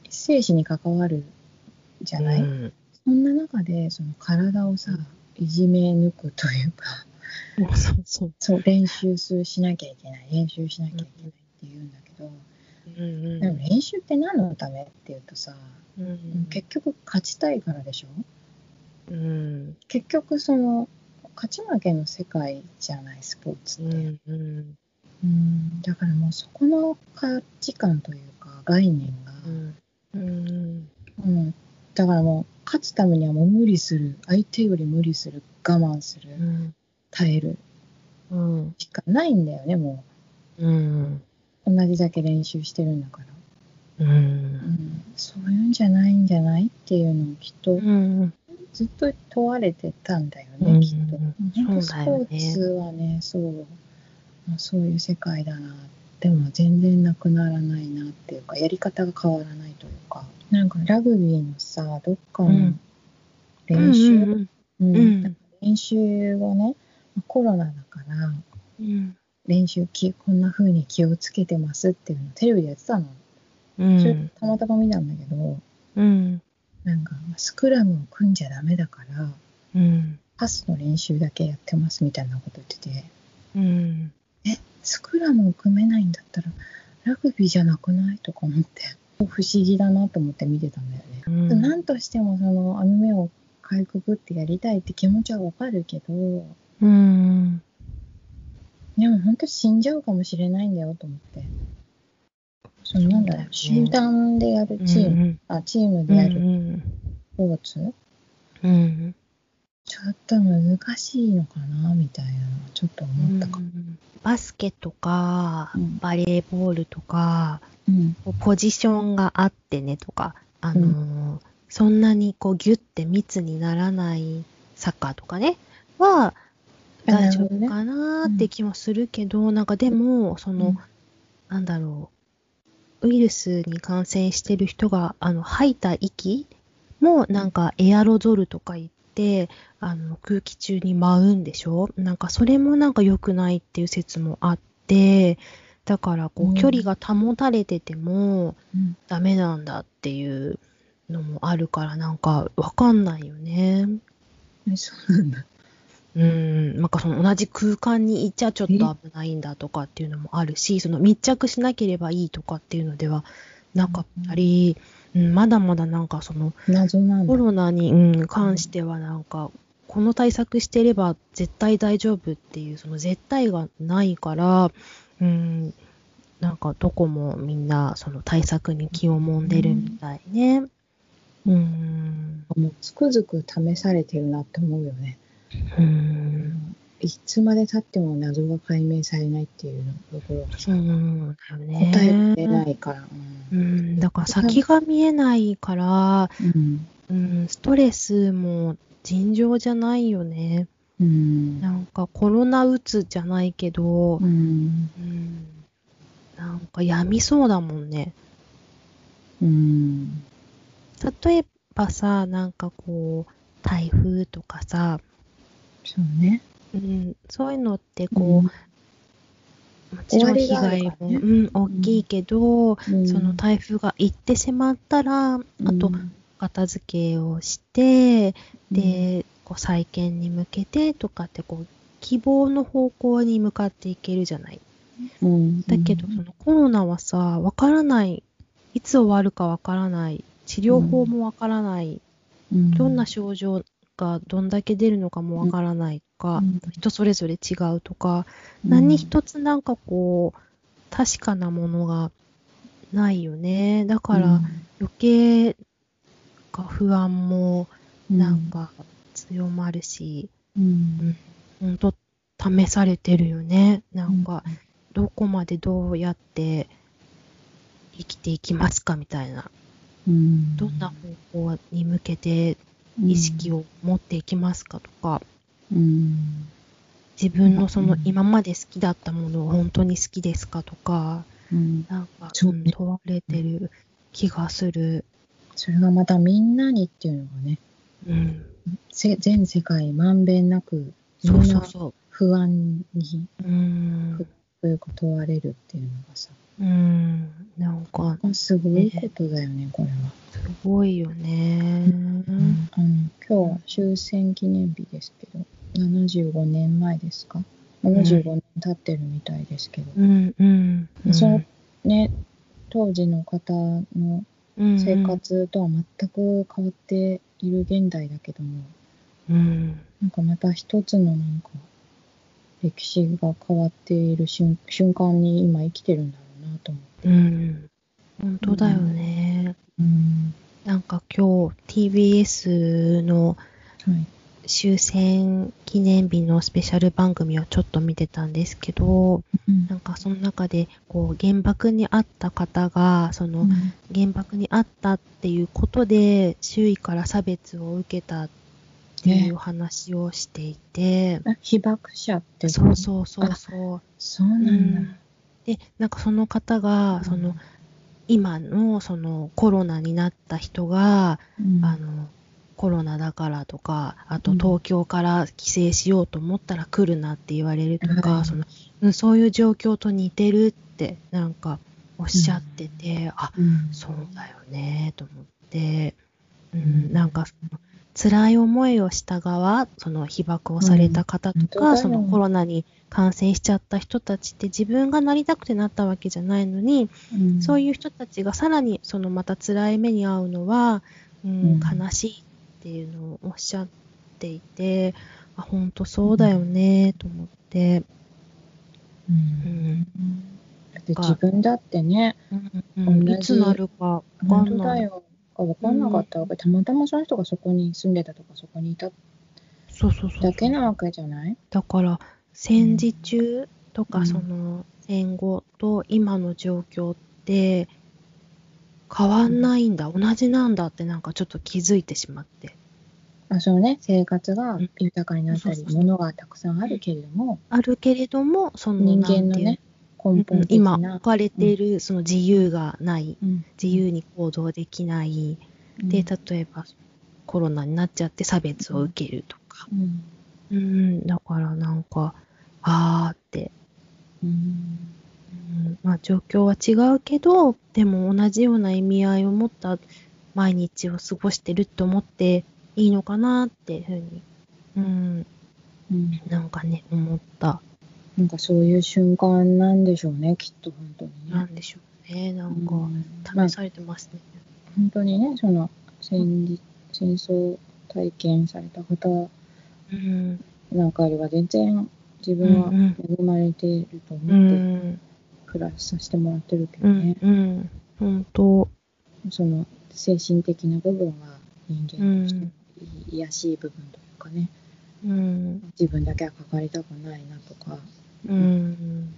生死に関わるじゃない、うん。そんな中でその体をさ、いじめ抜くというか、練習すしなきゃいけない、練習しなきゃいけないって言うんだけど、うんでも練習って何のためっていうとさ、うん。結局勝ちたいからでしょ？うん。結局その勝ち負けの世界じゃないスポーツって、うん。うん。うんだからもうそこの価値観というか概念が、うん。うんだからもう勝つためにはもう無理する相手より無理する我慢するうん。耐えるうん。しかないんだよねもうん。う同じだけ練習してるんだから、う。うんん、そういうんじゃないんじゃないっていうのをきっとうん。ずっと問われてたんだよね、うんきっと。本当スポーツはね、そう、まあそういう世界だな。でも全然なくならないなっていうか、やり方が変わらないというか、なんかラグビーのさ、どっかのうん練習、うん。うんうん練習をね、まあコロナだから、うん。練習きこんな風に気をつけてますっていうのをテレビでやってたの。うそれん。たまたま見たんだけど、うん。なんかスクラムを組んじゃダメだから、うん。パスの練習だけやってますみたいなこと言ってて、うん。スクラムを組めないんだったら、ラグビーじゃなくない？とか思って、不思議だなと思って見てたんだよね。うん。なんとしてもその網目をかいくぐってやりたいって気持ちはわかるけど、うん。でも本当死んじゃうかもしれないんだよと思って。そのなんだろう、集団でやるチーム、あ、チームでやるうん。スポーツ、うん。ちょっと難しいのかなみたいなのはちょっと思ったかも。バスケとかうん、バレーボールとか、うん。ポジションがあってねとか、あのーそんなにこうギュッて密にならないサッカーとかね、はあ大丈夫かなって気もするけど、なんかでも、その、うん。なんだろう、ウイルスに感染してる人が、あの、吐いた息も、なんかエアロゾルとか言って、あの、空気中に舞うんでしょ？なんかそれもなんか良くないっていう説もあって、だからこうん。う、距離が保たれててもうん。ダメなんだっていうのもあるから、なんかわかんないよね。えそうなんだ。うん、なんかその同じ空間にいちゃちょっと危ないんだとかっていうのもあるし、その密着しなければいいとかっていうのではなかったり、うんまだまだなんかそのコ。ロナに、うん、関してはなんかこの対策してれば絶対大丈夫っていう、その絶対がないから、うん、なんかどこもみんなその対策に気をもんでるみたいね。うん、もうつくづく試されてるなって思うよね。うん、いつまで経っても謎が解明されないっていうところがさ、うん、だよね。答えが出ないから。うん、だから先が見えないから、うん。うん、ストレスも尋常じゃないよね。うん。なんかコロナうつじゃないけど、うん。うん、なんか病みそうだもんね。うん。例えばさ、なんかこう、台風とかさ、そうね。うん、そういうのってこう、うんもちろん被害も、ねうん、大きいけど、うんその台風が行ってしまったら、あとうん片付けをして、で、こう再建に向けてとかってこう、希望の方向に向かっていけるじゃない。うん。だけど、そのコロナはさ、わからない。いつ終わるかわからない。治療法もわからない。うん、どんな症状がどんだけ出るのかもわからないとか、うん。人それぞれ違うとか、うん。何一つなんかこう、確かなものがないよね。だから余計か不安もうん、なんか強まるし、うん、ほん。と試されてるよね。なんか、どこまでどうやって生きていきますかみたいな。うん、どんな方向に向けて意識を持っていきますかとか、うん、自分のそのうん今まで好きだったものを本当に好きですかとか、うん、なんか、問われてる気がする。それがまたみんなにっていうのがね、うん。せ全世界まんべんなく、そうそうそ不安にう。うん。そういうこと問われるっていうのがさ、うん。なんか、すごいことだよね、これは。すごいよね。あの今日は終戦記念日ですけど、75年前ですか ?75 年経ってるみたいですけど、うん、うん。うんそのね、当時の方のうん生活とは全く変わっている現代だけども、うん。なんかまた一つのなんか歴史が変わっている瞬瞬間に今生きてるんだなと思って。うん。本当だよね。うん。なんか今日 TBS のはい。終戦記念日のスペシャル番組をちょっと見てたんですけど、うんなんかその中でこう原爆にあった方が、その原爆にあったっていうことで周囲から差別を受けたっていう話をしていて、あ被爆者ってそうそうそうそう。そうなうんだ。んで、なんかその方が、その、今のそのコロナになった人が、うん。あの、コロナだからとか、あとうん。東京から帰省しようと思ったら来るなって言われるとか、はいそのうんそういう状況と似てるってなんかおっしゃってて、あ、うん。そうだよね、と思って、うん、なんか辛い思いをした側、その被爆をされた方とか、うんそのコロナに感染しちゃった人たちって自分がなりたくてなったわけじゃないのに、うん。そういう人たちがさらにそのまた辛い目に遭うのは、うんうん。悲しいっていうのをおっしゃっていて、あ、本当そうだよね、と思って、ううん。んだって自分だってね、うんうんいつなるかわかんない。だよ。分かんなかった。わけ、たまたまその人がそこに住んでたとか、そこにいたそうそうそう。だけなわけじゃない？だから戦時中とかうん。その戦後と今の状況って変わんないんだ、同じなんだってなんかちょっと気づいてしまって。あそうね、生活がうん。豊かになったり、そうそうそう。物がたくさんあるけれども、あるけれどもその人間のね、根うん本的今な。置かれているその自由がない、うん。自由に行動できない、で例えばコロナになっちゃって差別を受けるとか、うん。うん、だからなんかあーって。うん。うん。まあ、状況は違うけど、でも同じような意味合いを持った毎日を過ごしてるって思っていいのかなっていうふうに、うん、うん。なんかね、思った。なんかそういう瞬間なんでしょうね、きっと本当にね。なんでしょうね。なんか、試されてますね。本当にね、その戦時戦争体験された方うん。なんかよりは全然自分は恵まれているとう思ってん。暮らしさせてもらってるけうんどね。。うん。本当。その精神的な部分は人間として癒やしい部分というかね、うん。自分だけはかかりたくないなとか、うん。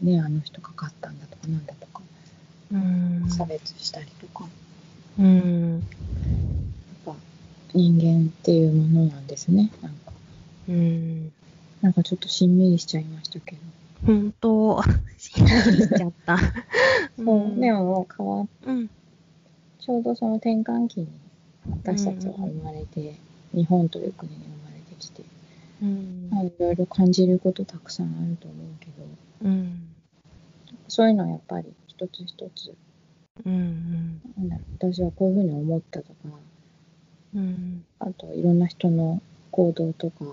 ね、あの人かかったんだとかなんだとか、うん。差別したりとか、うん。やっぱ人間っていうものなんですね。なんか、うん。なんかちょっとしんみりしちゃいましたけど。本当、しんみりしちゃった。そう、でももう変わっうん。ちょうどその転換期に私たちは生まれて、日本という国に生まれてきて、うん。まあいろいろ感じることたくさんあると思うけど、うん。そういうのはやっぱり一つ一つ、うん。なん私はこういうふうに思ったとか、うん。あといろんな人の行動とか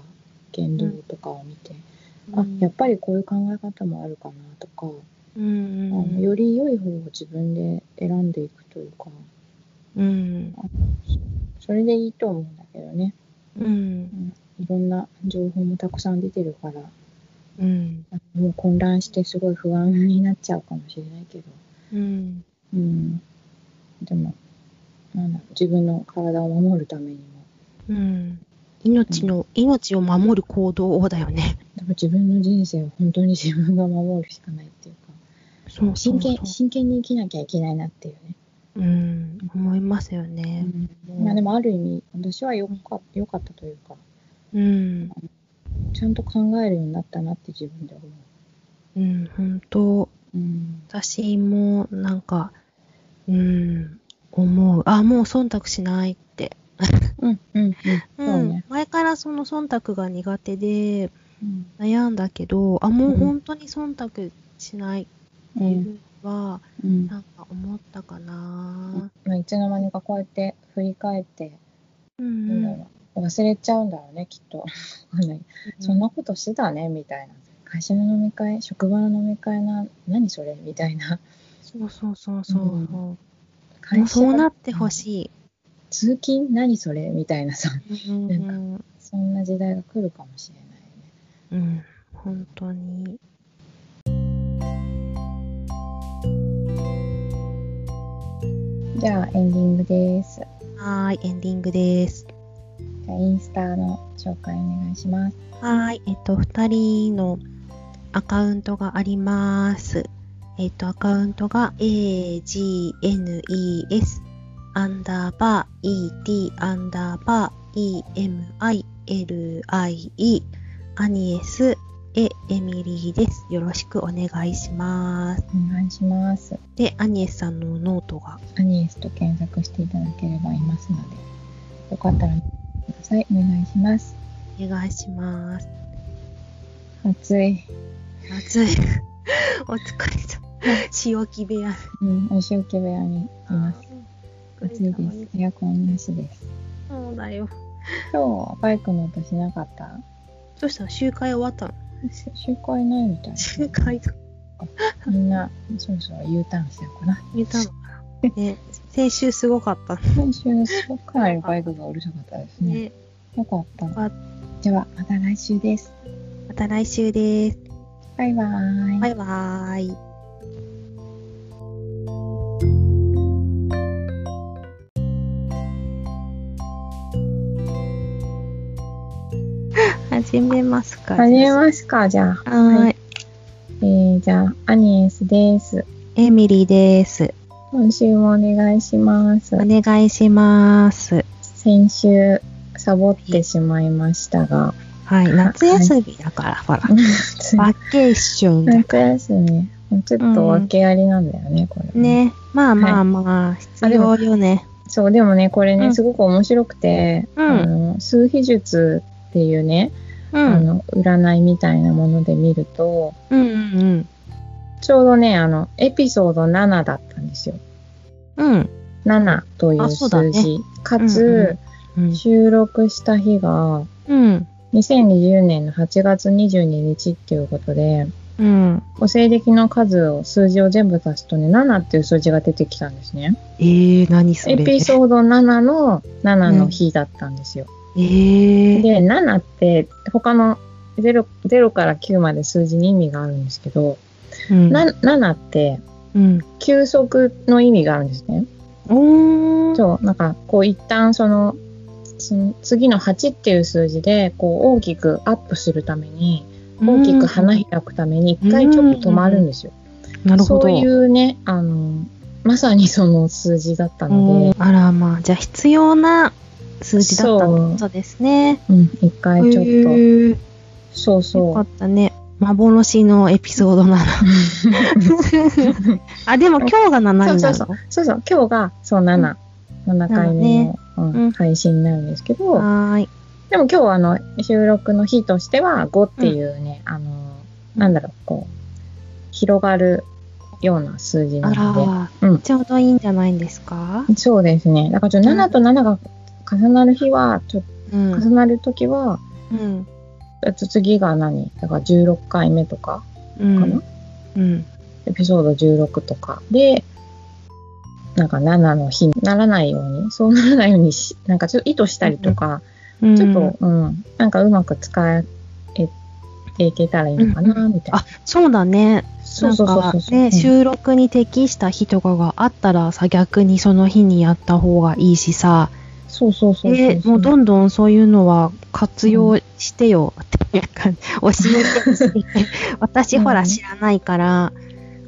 言動とかを見て、あやっぱりこういう考え方もあるかなとか、うん。あのより良い方を自分で選んでいくというか、うん。それでいいと思うんだけどね、うん。うんいろんな情報もたくさん出てるから、うん。もう混乱してすごい不安になっちゃうかもしれないけど、うん。うん、でもなんだ自分の体を守るためにもうん。命の、命を守る行動だよね。自分の人生を本当に自分が守るしかないっていうかそう真剣真剣に生きなきゃいけないなっていうね、うん。思いますよね。まあでもある意味私はよかよかったというかうん。ちゃんと考えるようになったなって自分で思う、うん。本当。うん、私も、なんか、うん、思う。あ、もう忖度しないって。うんうんうん。前からその忖度が苦手でうん。悩んだけど、あ、もううん本当に忖度しないっていうのは、うん。なんか思ったかな。まあ、いつの間にかこうやって振り返って、うん。なんだろう忘れちゃうんだろうねきっと。そんなことしてたねみたいな。会社の飲み会職場の飲み会な何それ？みたいな。そうそうそうそう。うん。も会うそうなってほし通勤？何それ？みたいなさ。い。うんなんそんな時代が来るかもしれないよね。うん、本当に。じゃあエンディングです。はーい、エンディングです。インスタの紹介お願いしますはーい、えっと、二人のアカウントがあります。えっと、アカウントが agnes アンダーバー et アンダーバー emilie アニエスエエミリーです。よろしくお願いします。お願いしますで、アニエスさんのノートが。アニエスと検索していただければいますのでよかったらさいお願いしますお願いします。暑い暑い。お疲れ様。塩木部屋。うん、お仕置き部屋にいます。暑いです。エアコンなしです。そうだよ。今日はバイクの音しなかった？どうした？の集会終わったの？し集会ないみたい集会とみんなそろそろ U ターンしようかな。見たのかなね、先週すごかった今週、かなりバイクがうるさかったですね。ね。よかった。では、また来週です。また来週です。バイバーイ。バイバーイ。始めますか。始めますか、じゃあ。はーい。えー、じゃあ、アニエスです。エミリーです。今週もお願いしますお。願いします。先週、サボってしまいましたが、はい。夏休みだから、ほら。バケーションだ夏休み。ちょっと訳ありなんだよね、これ。。ね。まあまあまあ、必要よね。そう、でもね、これね、うんすごく面白くて、うんあの、数秘術っていうね、うん。あの、占いみたいなもので見ると、うんうんちょうどね、あの、エピソード7だったんですよ。うん。うん。7という数字。かつ、うん。収録した日が、うん。2020年の8月22日っていうことで、うん。お西暦の数を、数字を全部足すとね、7っていう数字が出てきたんですね。えー、何それ。エピソード7の7の日だったんですよ。えー。で、7って他の 0, 0から9まで数字に意味があるんですけど、うん。な7ってうん。休息の意味があるんですね。おー。そう、なんかこう一旦その、その次の8っていう数字でこう大きくアップするために、大きく花開くために一回ちょっと止まるんですよ。なるほど。そういうね、あの、まさにその数字だったので、あらまあ、じゃあ必要な数字だったそうですね。うん、一回ちょっと、へーよそうそかったね。幻のエピソードなの。あ、でも今日が7になるの？そうそうそう。そう、今日がそう7、7回目の、うんうん。配信になるんですけど、はーい。でも今日はあの収録の日としては5っていうね、あの、なんだろう、こう、広がるような数字なあのら、うん。ちょうどいいんじゃないんですか？で、そうですね。だからちょっと7と7が重なる日は、ちょっうん。と重なるときは、うん。あと次が何？だから16回目とかうん。かな、うん。エピソード16とか。で、なんか7の日にならないように、そうならないようにし、なんかちょっと意図したりとか、うん。ちょっと、うん、なんかうまく使えていけたらいいのかな、みたいな。あ、そうだね。そうそうそうそう。ね、うん。収録に適した日とかがあったらさ、逆にその日にやった方がいいしさ、そうそうそうもうどんどんそういうのは活用してよっていうか、教えてほしい。私ほら知らないから、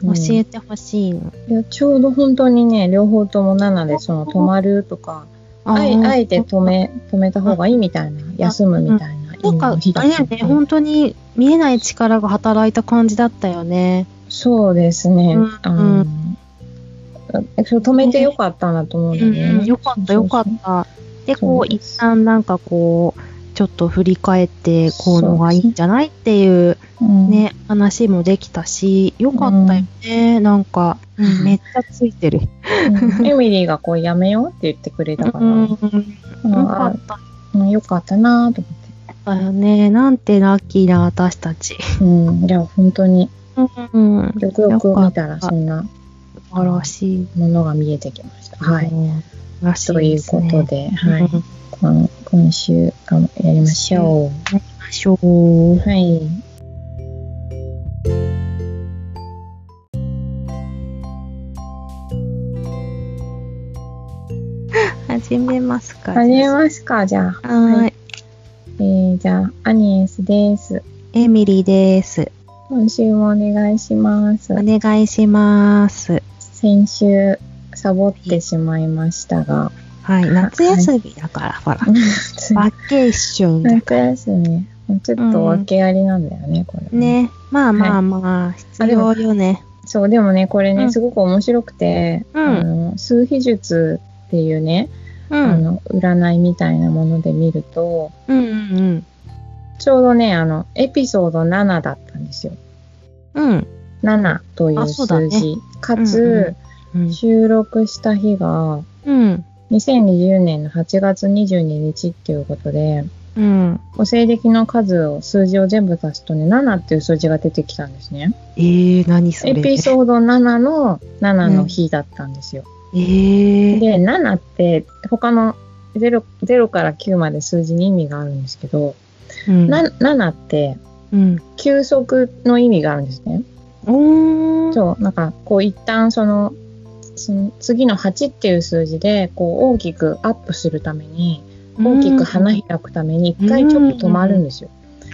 教えてほしいの。いやちょうど本当にね、両方とも7で、その止まるとか、あえあえて止め、止めた方がいいみたいな、休むみたいな意味なんか、あれね、本当に見えない力が働いた感じだったよね。そうですね。うんう止めてよかったなと思うんだうんよね。うん、よかったよかった。で、こう、一旦なんかこう、ちょっと振り返って、こうのがいいんじゃないっていううんね、話もできたし、よかったよね。なんか、うんめっちゃついてる。うんエミリーがこうやめようって言ってくれたから、うん、うんよかったうんよかったなと思って。よね。なんてラッキーな私たち。うん、いや、本当に、うん。よくよく見たらそんな素晴らしい。ものが見えてきました。はい。うん。らしいという。ことで、はい。うんこの今週がやりましょやりましょうう。。はい。始めますか。始めますか、じゃあ。はーい。えー、じゃあ、アニエスです。エミリーです。今週もお願いしますお。願いします。先週、サボってしまいましたが、はい。夏休みだから、ほら。バケーションだ夏休み。ちょっと訳ありなんだよね、これ。。ね。まあまあまあ、必要よね。そう、でもね、これね、うんすごく面白くて、うんあの、数秘術っていうね、うん。あの、占いみたいなもので見ると、うんうんちょうどね、あの、エピソード7だったんですよ。うん。うん。7という数字。かうんつ、うん。収録した日が、うん。2020年の8月22日っていうことで、うん。お西暦の数を、数字を全部足すとね、7っていう数字が出てきたんですね。えー、何それ。エピソード7の7の日だったんですよ。えー。で、7って他の 0, 0から9まで数字に意味があるんですけど、うん。な7ってうん。休息の意味があるんですね。そう、なんかこう一旦その、その次の8っていう数字でこう大きくアップするために、大きく花開くために一回ちょっと止まるんですよ。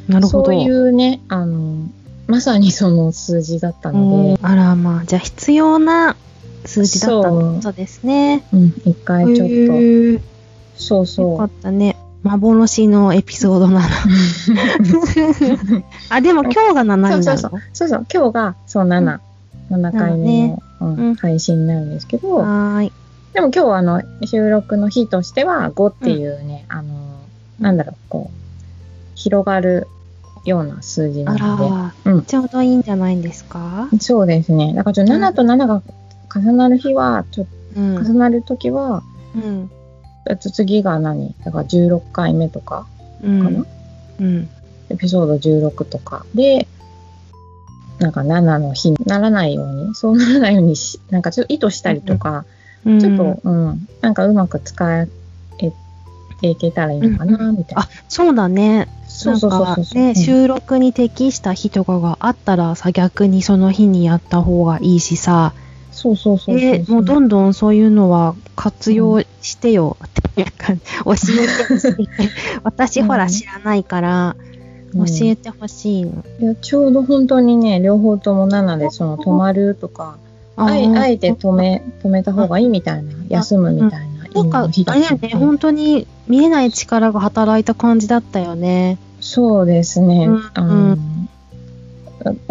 なるほど。そういうね、あの、まさにその数字だったので、あらまあ、じゃあ必要な数字だったってことですね。うん、一回ちょっと、へーそうよかそう。ったね。幻のエピソードなの。あ、でも今日が7になるの？そうそうそう。そう、今日がそう7、7回目の、うんうん。配信になるんですけど、はーい。でも今日はあの収録の日としては5っていうね、あの、なんだろう、こう、広がるような数字なあので、ら、うん。ちょうどいいんじゃないんですか？そうですね。だからちょっと7と7が重なる日は、ちょっうん。と重なるときは、うん。次が何？だから16回目とかうん。かな、うん。エピソード16とか。で、なんか7の日にならないように、そうならないようにし、なんかちょっと意図したりとか、うん。ちょっと、うん、なんかうまく使えていけたらいいのかな、みたいな。あ、そうだね。そうそうそうそう。ね、収録に適した日とかがあったらさ、逆にその日にやった方がいいしさ、そうそうそうそうで、もうどんどんそういうのは活用してよっていうか、教えてほしい。私ほら知らないから、教えてほしいの。いやちょうど本当にね、両方とも7で、その止まるとか、あえあえて止め、止めた方がいいみたいな、休むみたいな意味なんか、あれね、本当に見えない力が働いた感じだったよね。そうですね。うんう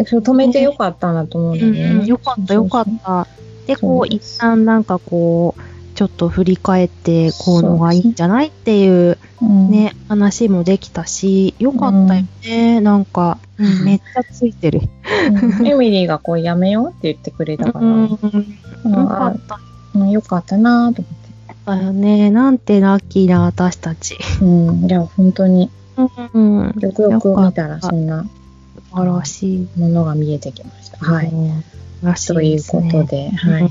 止めてよかったなと思うんだよね。うん、よかった、よかった。で、こう、一旦なんかこう、ちょっと振り返って、こうのがいいんじゃないっていううんね、話もできたし、よかったよね、なんか、うんめっちゃついてる。うんエミリーがこうやめようって言ってくれたから、うん、うんよかったうんよかったなと思だよね。なんてラッキーな私たち。って。うん。いや、本当に、うん。よくよく見たらそんな素晴らしい。ものが見えてきました。はい。うん。らしといういですね。ことで、はい。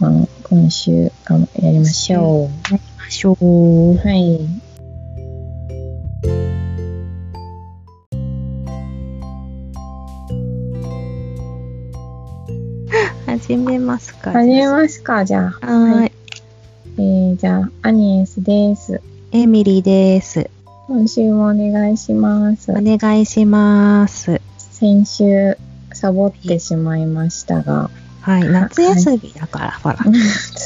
うんこの今週がやりましょやりましょうう。。はい。始めますか。始めますか、じゃあ。はーい。えー、じゃあ、アニエスです。エミリーです。今週もお願いしますお。願いします。先週、サボってしまいましたが、はい。夏休みだから、ほら。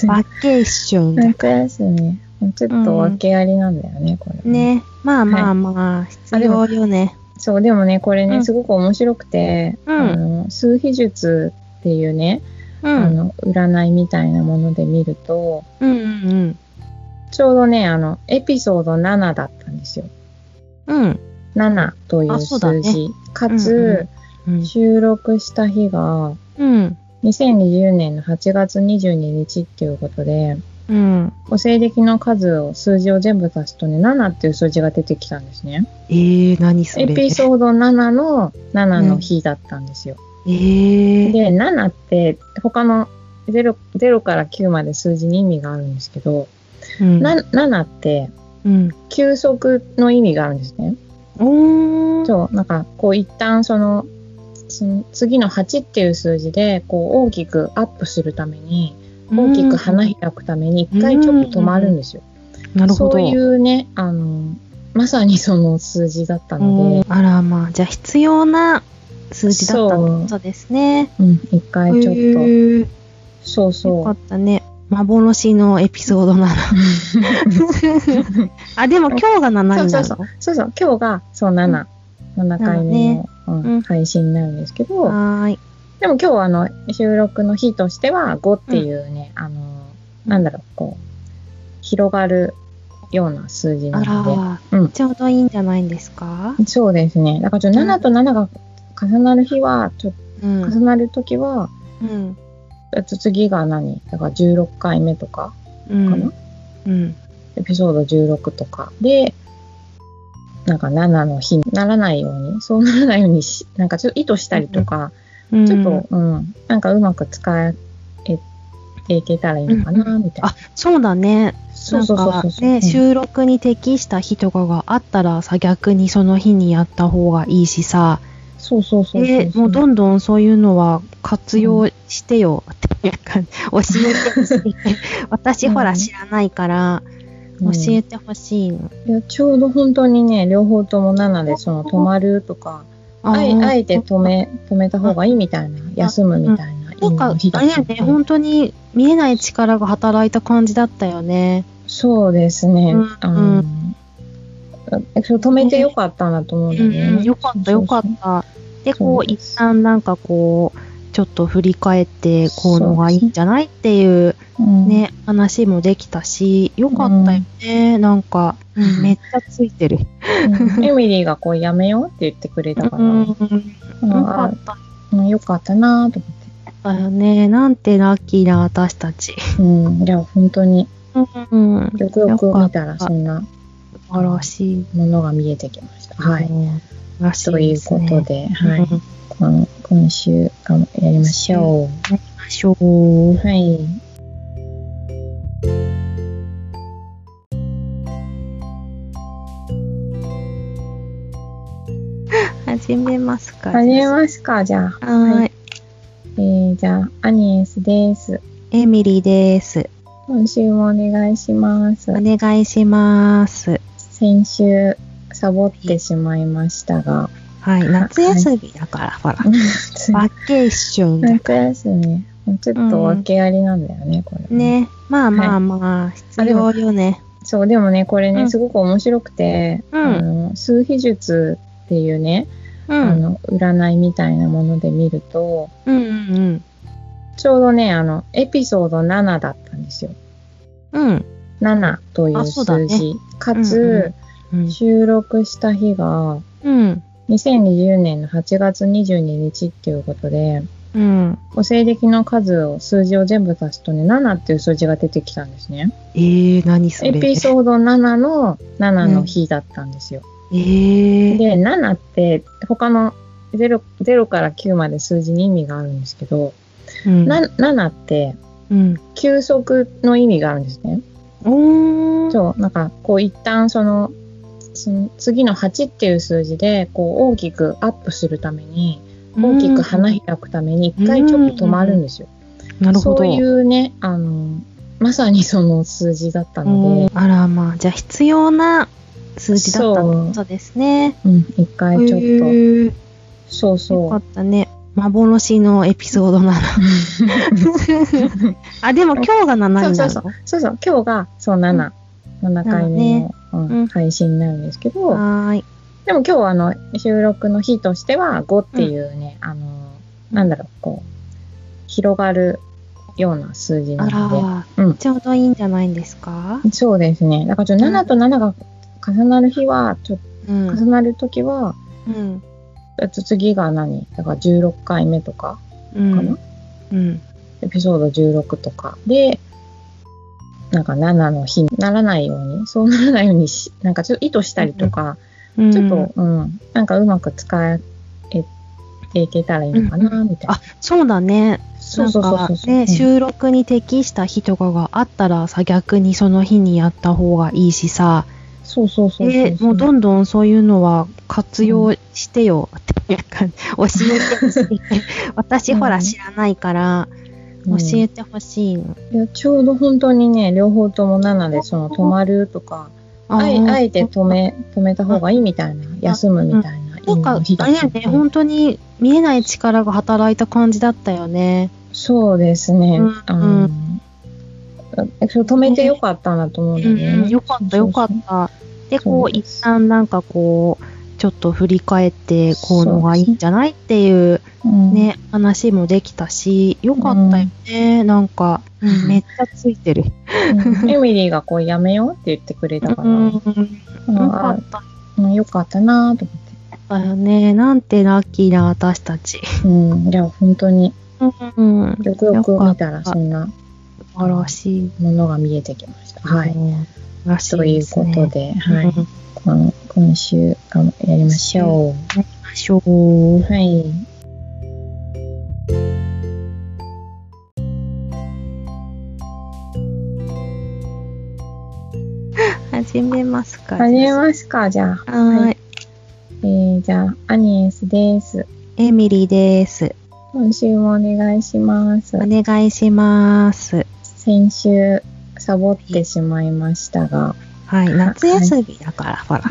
バケーションだ夏休み。ちょっと訳ありなんだよね、これ。。ね。まあまあまあ、必要よね。そう、でもね、これね、うんすごく面白くて、うんあの、数秘術っていうね、うん。あの、占いみたいなもので見ると、うんうんちょうどね、あの、エピソード7だったんですよ。うん。うん。7という数字。かうんつ、うん。収録した日が、うん。2020年の8月22日っていうことで、うん。お西暦の数を、数字を全部足すとね、7っていう数字が出てきたんですね。えー、何それ。エピソード7の7の日だったんですよ。えー。で、7って他の 0, 0から9まで数字に意味があるんですけど、うん。な7ってうん。休息の意味があるんですね。おー。そう、なんかこう一旦その、その次の8っていう数字でこう大きくアップするために、大きく花開くために一回ちょっと止まるんですよ。なるほど。そういうね、あの、まさにその数字だったので、あらまあ、じゃあ必要な数字だったってことですね。うん、一回ちょっへと、ー。そうよかそったね。幻のエピソードなら。あ、でも今日が7になるの？そうそうう。そうそう、今日がそう7、7回目の、配信になるんですけど、はーい。でも今日はあの収録の日としては5っていうね、あの、なんだろう、こう、広がるような数字なあのら、うんちょうどいいんじゃないんですか？で、そうですね。だからちょっと7と7が重なる日は、ちょっうん。と重なるときは、うん。あと次が何？だから16回目とかうん。かな、うん。エピソード16とかで、なんか7の日にならないように、そうならないようにし、なんかちょっと意図したりとか、うんちょっと、うん、なんかうまく使えていけたらいいのかな、みたいな。あ、そうだね。そうそうそうそう。ね、うん。収録に適した日とかがあったらさ、逆にその日にやった方がいいしさ、そうそうそうそうで、もうどんどんそういうのは活用してよっていうか、教えてほしい。私ほら知らないから、教えてほしいの。いやちょうど本当にね、両方とも7で、その止まるとか、あえあえて止め、止めた方がいいみたいな、休むみたいななんかあれやね、本当に見えない力が働いた感じだったよね。そうですね。うんう止めてよかったなと思うんだよね。うん、よかったよかった。で、こう、一旦なんかこう、ちょっと振り返って、こうのがいいんじゃないっていううんね、話もできたし、よかったよね。なんか、うんめっちゃついてる。うんエミリーがこうやめようって言ってくれたから、よかったうんよかったなと思って。だよね。なんてラッキーな私たち。うん、いや、本当にうん。よくよく見たらそんな素晴らしい。ものが見えてきました。はい。という。ことで、はい。うんこの今週あのやりましょう。やりましょう。はい。始めますか。始めますか、じゃあ。はい。えー、じゃあ、アニエスです。エミリーです。今週もお願いします。お願いします。先週、サボってしまいましたが。はい。夏休みだから、ほら。バケーション夏休み、ちょっと訳ありなんだよね、これ。ら。。ね。まあまあまあ、必要よね。そう、でもね、これね、うんすごく面白くて、うんあの数秘術っていうね、うん。あの、占いみたいなもので見ると、ちょうどね、あの、エピソード7だったんですよ。うん。うん。7という数字。かうんつ、うん。収録した日が、うん。2020年の8月22日っていうことで、うん。お西暦の数を、数字を全部足すとね、7っていう数字が出てきたんですね。えー、何それ。エピソード7の7の日だったんですよ。えー。で、7って他の 0, 0から9まで数字に意味があるんですけど、うん。な7ってうん。休息の意味があるんですね。おー。そう、なんかこう一旦その、その次の8っていう数字でこう大きくアップするために、大きく花開くために一回ちょっと止まるんですよ。なるほど。そういうね、あの、まさにその数字だったので、あらまあ、じゃあ必要な数字だったってことですね。うん、一回ちょっへーと、そう。よそかったね。幻のエピソードなの。あ、でも今日が7になるの？そうそうう。そうそう、今日がそう7、7回目の、うんうん配信になるんですけど、はーい。でも今日はあの収録の日としては5っていうね、あの、なんだろう、こう、広がるような数字なあので、ら、うんちょうどいいんじゃないんですか？そうですね。だからちょっと7と7が重なる日は、ちょっうん。と重なるときは、うん。次が何？だから16回目とかうかな、ん。うん。エピソード16とかで、なんか7の日にならないように、そうならないようにし、なんかちょっと意図したりとか、うん。ちょっと、うん、なんかうまく使えていけたらいいのかな、みたいな。あ、そうだね。そうそうそう。ね、うん。収録に適した日とかがあったらさ、逆にその日にやった方がいいしさ、そうそうそうそうえもうどんどんそういうのは活用してよっていうか、教えてほしい。私ほら知らないから、教えてほしいの。いやちょうど本当にね、両方とも7で、その止まるとか、あえあえて止め、止めた方がいいみたいな、休むみたいななんか、あれだよね、本当に見えない力が働いた感じだったよね。そうですね。うんう止めてよかったなと思うんだよね。よかった、よかった。で、こう、一旦なんかこう、ちょっと振り返って、こうのがいいんじゃないっていううんね、話もできたし、よかったよね。なんか、うんめっちゃついてる。うんエミリーがこうやめようって言ってくれたから、うん、ようんかったうんよかったなと思よね。なんてラッキーな私たち。って。うん、いや、本当に、うん。よくよく見たらそんな素晴らしい。ものが見えてきました。はい。うん。素晴らしという。ことで、はい。うんこの今週がやりましょやりましょうう。。はい。始めますか。始めますか、じゃあ。はーい。えー、じゃあ、アニエスです。エミリーです。今週もお願いしますお。願いします。先週、サボってしまいましたが、はい。夏休みだから、ほら。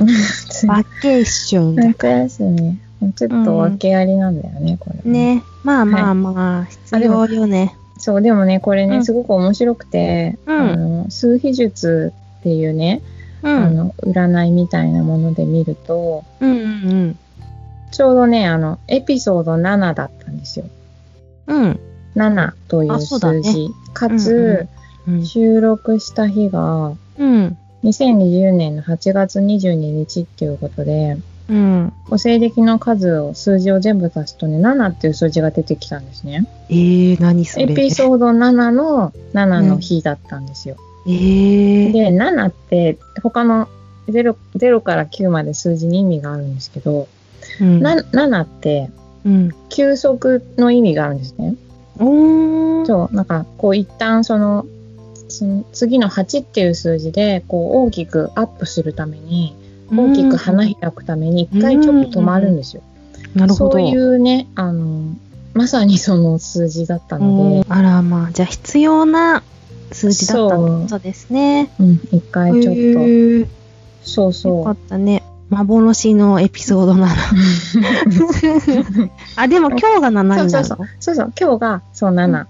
バケーションだ夏休み、ちょっと訳ありなんだよね、これ。。ね。まあまあまあ、必要よね。そう、でもね、これね、うんすごく面白くて、うんあの数秘術っていうね、うん。あの、占いみたいなもので見ると、ちょうどね、あの、エピソード7だったんですよ。うん。うん。7という数字。かうんつ、うん。収録した日が、うん。2020年の8月22日っていうことで、うん。お西暦の数を、数字を全部足すとね、7っていう数字が出てきたんですね。えー、何それ。エピソード7の7の日だったんですよ。えー。で、7って他の 0, 0から9まで数字に意味があるんですけど、うん。な7ってうん。休息の意味があるんですね。おー。そう、なんかこう一旦その、その次の8っていう数字でこう大きくアップするために、大きく花開くために一回ちょっと止まるんですよ。なるほど。そういうね、あの、まさにその数字だったので、あらまあ、じゃあ必要な数字だったそう。ことですね。うん、一回ちょっへー。と、そう。よそかうっ。たね。幻のエピソードなら。あ、でも今日が7になるの？そうそうそう。そう、今日が、そう、7、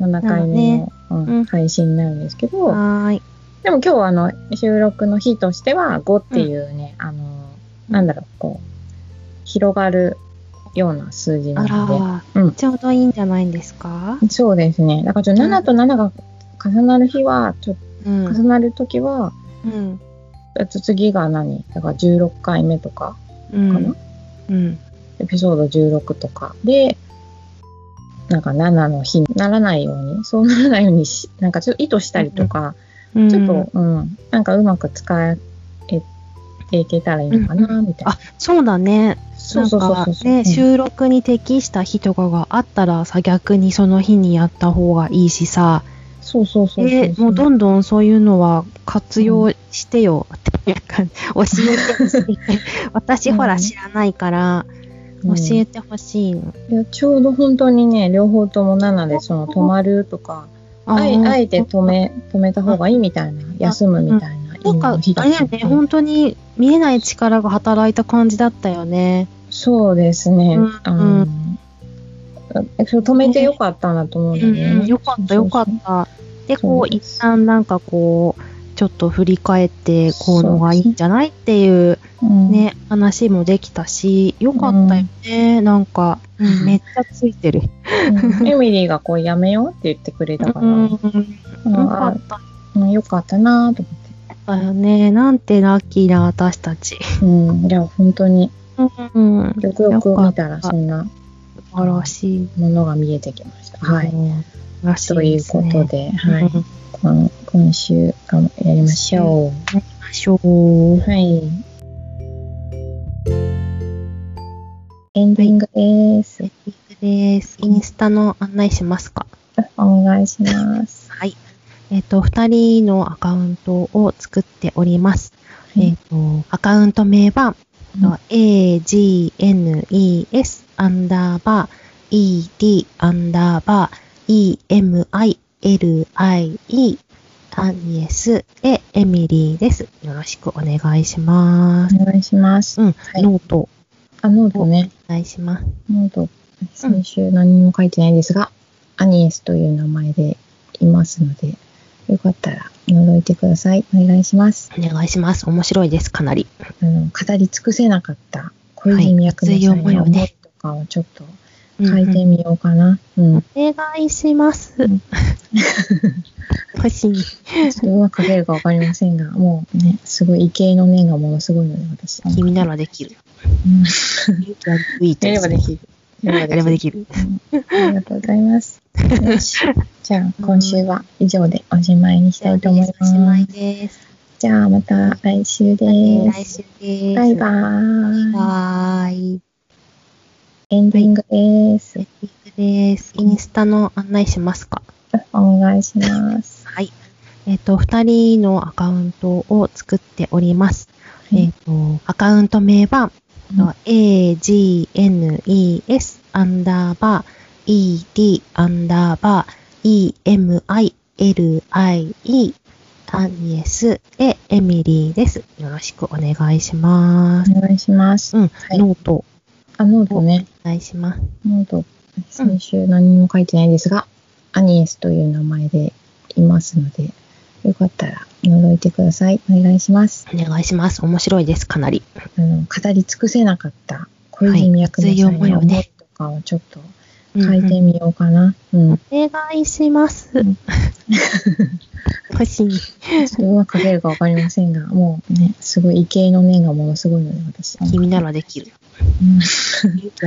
7回目の、うんうん配信になるんですけど、はーい。でも今日はあの、収録の日としては5っていうね、あの、なんだろう、こう、広がるような数字なあのら、うんちょうどいいんじゃないんですか？で、そうですね。だからちょっと7と7が重なる日は、ちょっうんと重なるときは、うん。あと次が何？だから16回目とかうん。かな、うん。エピソード16とかで、なんか7の日にならないように、そうならないようにし、なんかちょっと意図したりとか、うんちょっと、うん、なんかうまく使えていけたらいいのかな、みたいな。あ、そうだね。そうそうそうそう。ね、うん収録に適した日とかがあったらさ、逆にその日にやった方がいいしさ、そうそうそうそうえもうどんどんそういうのは活用してよっていうか、教えてほしい。私ほら知らないから、教えてほしいの。いやちょうど本当にね、両方とも7で、その止まるとか、あえあえて止め、止めた方がいいみたいな、休むみたいな意味なんかあれやね、本当に見えない力が働いた感じだったよね。そうですね。うんあのえそう止めてよかったなと思うんだよね。うん、よかったよかった。で、こう、一旦なんかこう、ちょっと振り返って、こうのがいいんじゃないっていううんね、話もできたし、よかったよね。なんか、うんめっちゃついてる。うんエミリーがこうやめようって言ってくれたから、うん、うんよかあった。うんよかったなと思だよね。なんてラッキーな私たち。って。うん。いや、本当に、うん。よくよく見たらそんな素晴らしい。ものが見えてきました。はい。いという。ことで、はい。うんこの今週がやりましょやりましょう。う。はい。エンディングです。エピクです。インスタの案内しますか？お願いします。はい。えっ、と、二人のアカウントを作っております。はいえっ、と、アカウント名は、うん agnes アンダーバー ed アンダーバー emile アニエスでエミリーです。よろしくお願いします。お願いします。うん、いノートあ、ノートね。お願いします。 note、先週何も書いてないですが、アニエスという名前でいますので、よかったら覗いてください。お願いします。お願いします。面白いです、かなり。あの、語り尽くせなかった小泉役のはい際の思い熱い思いをねとかをちょっと書いてみようかな。うん。お願いしますん。欲しい。ちょうまく書けるかわかりませんが、もうね、すごい畏敬の念がものすごいので、私。君ならできる。うんやればできる。ややればできる。うんありがとうございます。よし。じゃあ、今週は以上でおしまいにしたいと思いまおしまいす。です。じゃあ、また来週で来す。週です。バイバーイ。バイ。エンディングです。エピクです。インスタの案内しますか？お願いします。はい。えっ、と、二人のアカウントを作っております。えっ、と、アカウント名は、うん agnes アンダーバー ed アンダーバー emile アニエスでエミリーです。よろしくお願いします。お願いします。うん、いノートあ、ノートね。お願いします。ノート、先週何も書いてないですが、アニエスという名前でいますので、よかったら覗いてください。お願いします。お願いします。面白いです、かなり。あの語り尽くせなかった小泉役のはい熱い思いをね思いとかをちょっと書いてみようかな。うん。お願いしますん。欲しい。ちょっとうまく書けるかわかりませんが、もうね、すごい畏敬の念がものすごいので、私。君ならできる。うんや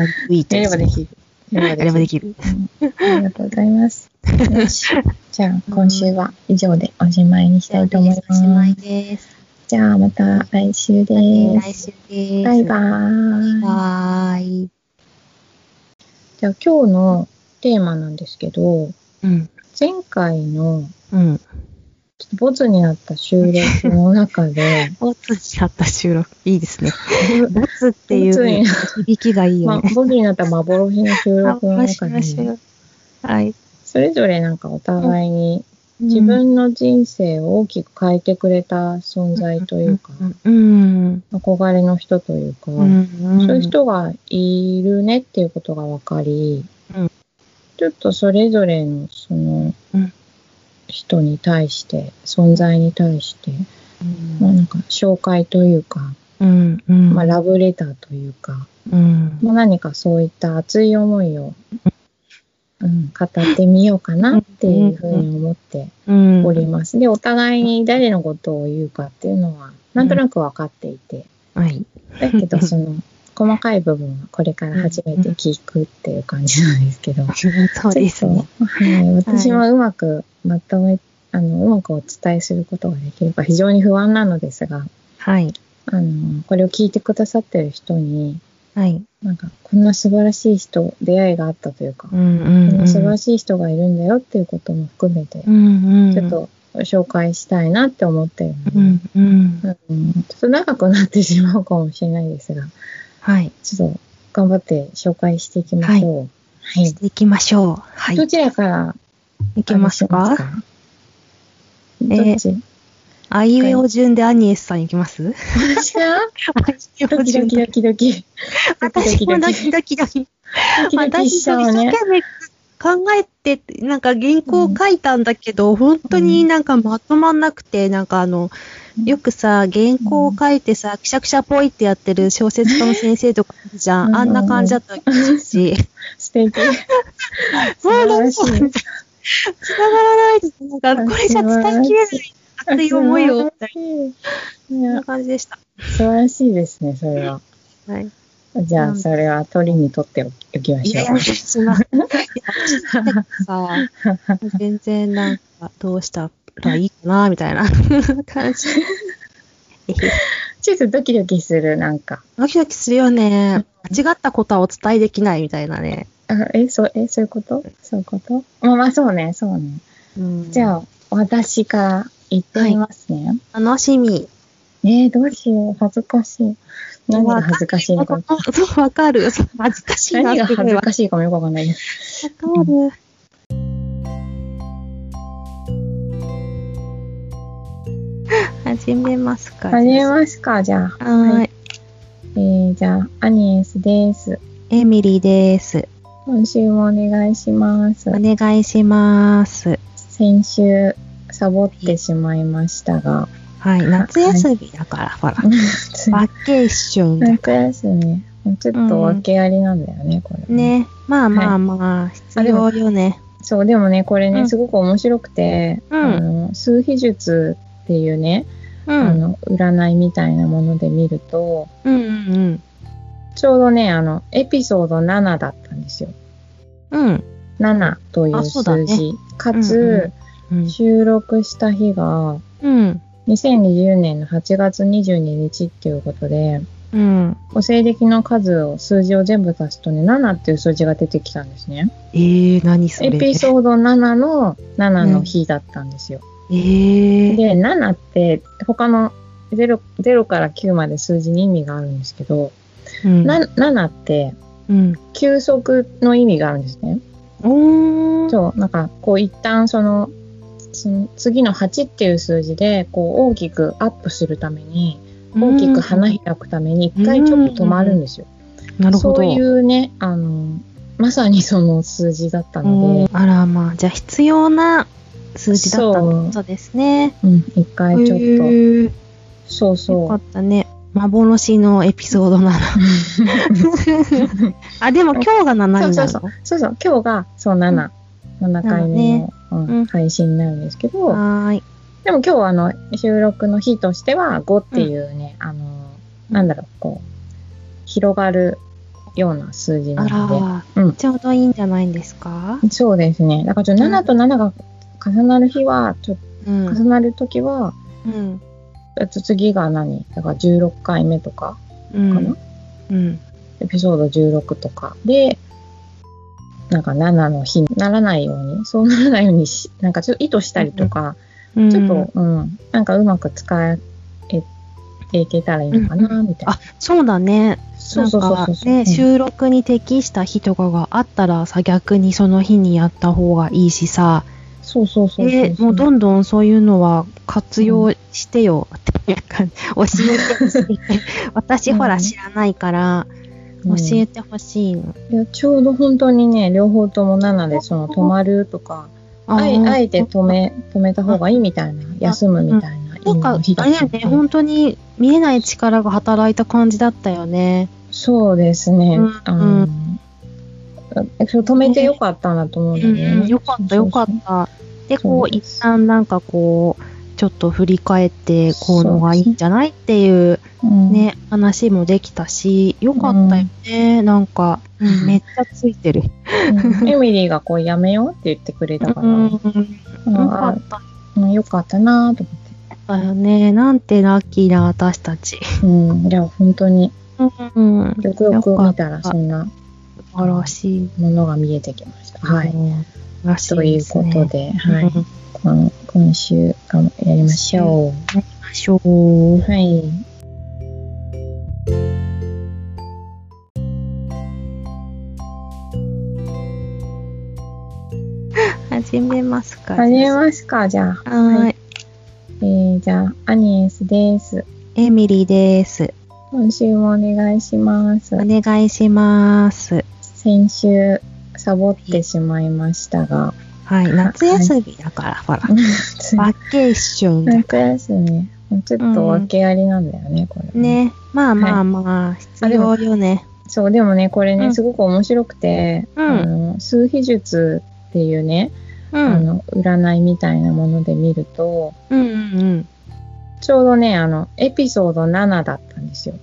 やればできる。ややればできる。うんありがとうございます。よし。じゃあ、今週は以上でおしまいにしたいと思いまおしまいす。です。じゃあ、また来週で来す。週です。バイバーイ。バイ。じゃあ、今日のテーマなんですけど、うん。前回のうん。ちょっとボツになった収録の中で、ボツになった収録。いいですね。ボツっていう響きがいいまあ、よね。ボツになった幻の収録の中でう、はい。それぞれなんかお互いに自分の人生を大きく変えてくれた存在というか。憧れの人というか、うん。そういう人がいるねっていうことが分かり、うんちょっとそれぞれのそのうん人に対して、存在に対して、まあなんか紹介というか。まあラブレターというか、うん。まあ何かそういった熱い思いを、うん、語ってみようかなっていうふうに思ってうん。おります。で、お互いに誰のことを言うかっていうのは、なんとなく分かっていて、はい。だけど、その、細かい部分はこれから初めて聞くっていう感じなんですけど。そうですね。はい。私もうまくまとめ、あの、うまくお伝えすることができるか非常に不安なのですが、はい。あの、これを聞いてくださってる人に、はい。なんか、こんな素晴らしい人、出会いがあったというか、うん。こうんん。な素晴らしい人がいるんだよっていうことも含めてう、ん。うん。ちょっと紹介したいなって思ってるので、うん。うん。うんちょっと長くなってしまうかもしれないですが、はい。ちょっと頑張って紹介していきましょう。はい。していきましょう。はい。どちらからいきますか？話しえーどっち？あいうえお順でアニエスさんいきます？私が？ドキドキドキドキ。私もドキドキドキ。私。一生懸命考えて、なんか原稿書いたんだけど、本当になんかまとまんなくて、なんかあの、よくさ、原稿を書いてさ、くしゃくしゃぽいってやってる小説家の先生とかじゃうんん。あんな感じだったし。素敵。素もうなんつながらないです。なんか、これじゃ伝えきれない熱い思いを、みたいいな。感じでした。素晴らしいですね、それは。はい。じゃあ、それは鳥にとっておきましょういやいや、。しまいや私なんかさ、全然なんか、どうしたらいいかな、みたいな 感じ。ちょっとドキドキする、なんか。ドキドキするよね。間違ったことはお伝えできないみたいなね。あえ、そう、え、そういうこと？そういうこと？まあまあ、そうね、そうね。うん、じゃあ、私から言ってみますね。楽しみ。えー、どうしよう。恥ずかしい。何が恥ずかしいのか。そう、わかる。恥ずかしいな何が恥ずかしいかもよくわかんないです。かる。始めますか。始めますか、じゃあ。はーい。えー、じゃあ、アニエスです。エミリーです。今週もお願いしますお。願いします。先週、サボってしまいましたが。はい。夏休みだから、ほら。バケーションだ夏休み。ちょっと訳ありなんだよね、これ。。ね。まあまあまあ、必要よね。そう、でもね、これね、うんすごく面白くて、うんあの、数秘術っていうね、うん。あの、占いみたいなもので見ると、うんうんちょうどね、あの、エピソード7だったんですよ。うん。うん。7という数字。かうんつ、うん。収録した日が、うん。2020年の8月22日っていうことで、うん。お西暦の数を、数字を全部足すとね、7っていう数字が出てきたんですね。えー、何それ。エピソード7の7の日だったんですよ。えー。で、7って他の 0, 0から9まで数字に意味があるんですけど、うん。な7ってうん。休息の意味があるんですね。おー。そう、なんかこう一旦その、その次の8っていう数字でこう大きくアップするために、大きく花開くために一回ちょっと止まるんですよ。なるほど。そういうね、あの、まさにその数字だったので、あらまあ、じゃあ必要な数字だったってことですね。うん、一回ちょっと、へー。よそう。そかったね。幻のエピソードなの。う。あ、でも今日が7になるの？そうそうそう。そう、今日がそう7、7回目の、うんうん配信になるんですけど、はーい。でも今日はあの収録の日としては5っていうね、あの、なんだろう、こう、広がるような数字なあのら、うん。ちょうどいいんじゃないんですか？で、そうですね。だからちょっと7と7が重なる日は、ちょっうん。と重なるときは、うん。次が何？だから16回目とかうん。かな、うん。エピソード16とか。で、なんか7の日にならないように、そうならないようにし、なんかちょっと意図したりとか、うん。ちょっと、うん、なんかうまく使えていけたらいいのかな、みたいな。あ、そうだね。そうそうそうそうね、うん。収録に適した日とかがあったらさ、逆にその日にやった方がいいしさ、そうそうそうそうで、もうどんどんそういうのは活用してよっていうか、教えてほしい。私ほら知らないから、教えてほしいの。いやちょうど本当にね、両方とも7で、その止まるとか、あえあえて止め、止めた方がいいみたいな、休むみたいな、なんか、あれね、本当に見えない力が働いた感じだったよね。そうですね。うんう止めてよかったなと思うんだうんよね。うん、よかったよかった。で、こう、一旦なんかこう、ちょっと振り返って、こうのがいいんじゃないっていううんね、話もできたし、よかったよね。なんか、うんめっちゃついてる。うんエミリーがこうやめようって言ってくれたから、うん、うんよかったうんよかったなと思って。よね。なんてラッキーな私たち。うん、いや、本当に、うん。よくよく見たらそんな素晴らしい。ものが見えてきました。はい。うん。らしいというですね。ことで、はい。うんこの今週がやりましょやりましょうう。。はい。始めますか。始めますか、じゃあ。はーい。えー、じゃあ、アニエスです。エミリーです。今週もお願いしますお。願いします。先週、サボってしまいましたが、はい。夏休みだから、ほら。バケーションだ夏から。休み、ちょっと訳ありなんだよね、これ。。ね。まあまあまあ、必要よね。そう、でもね、これね、うんすごく面白くて、うんあの数秘術っていうね、うん。あの、占いみたいなもので見ると、うんうんちょうどね、あの、エピソード7だったんですよ。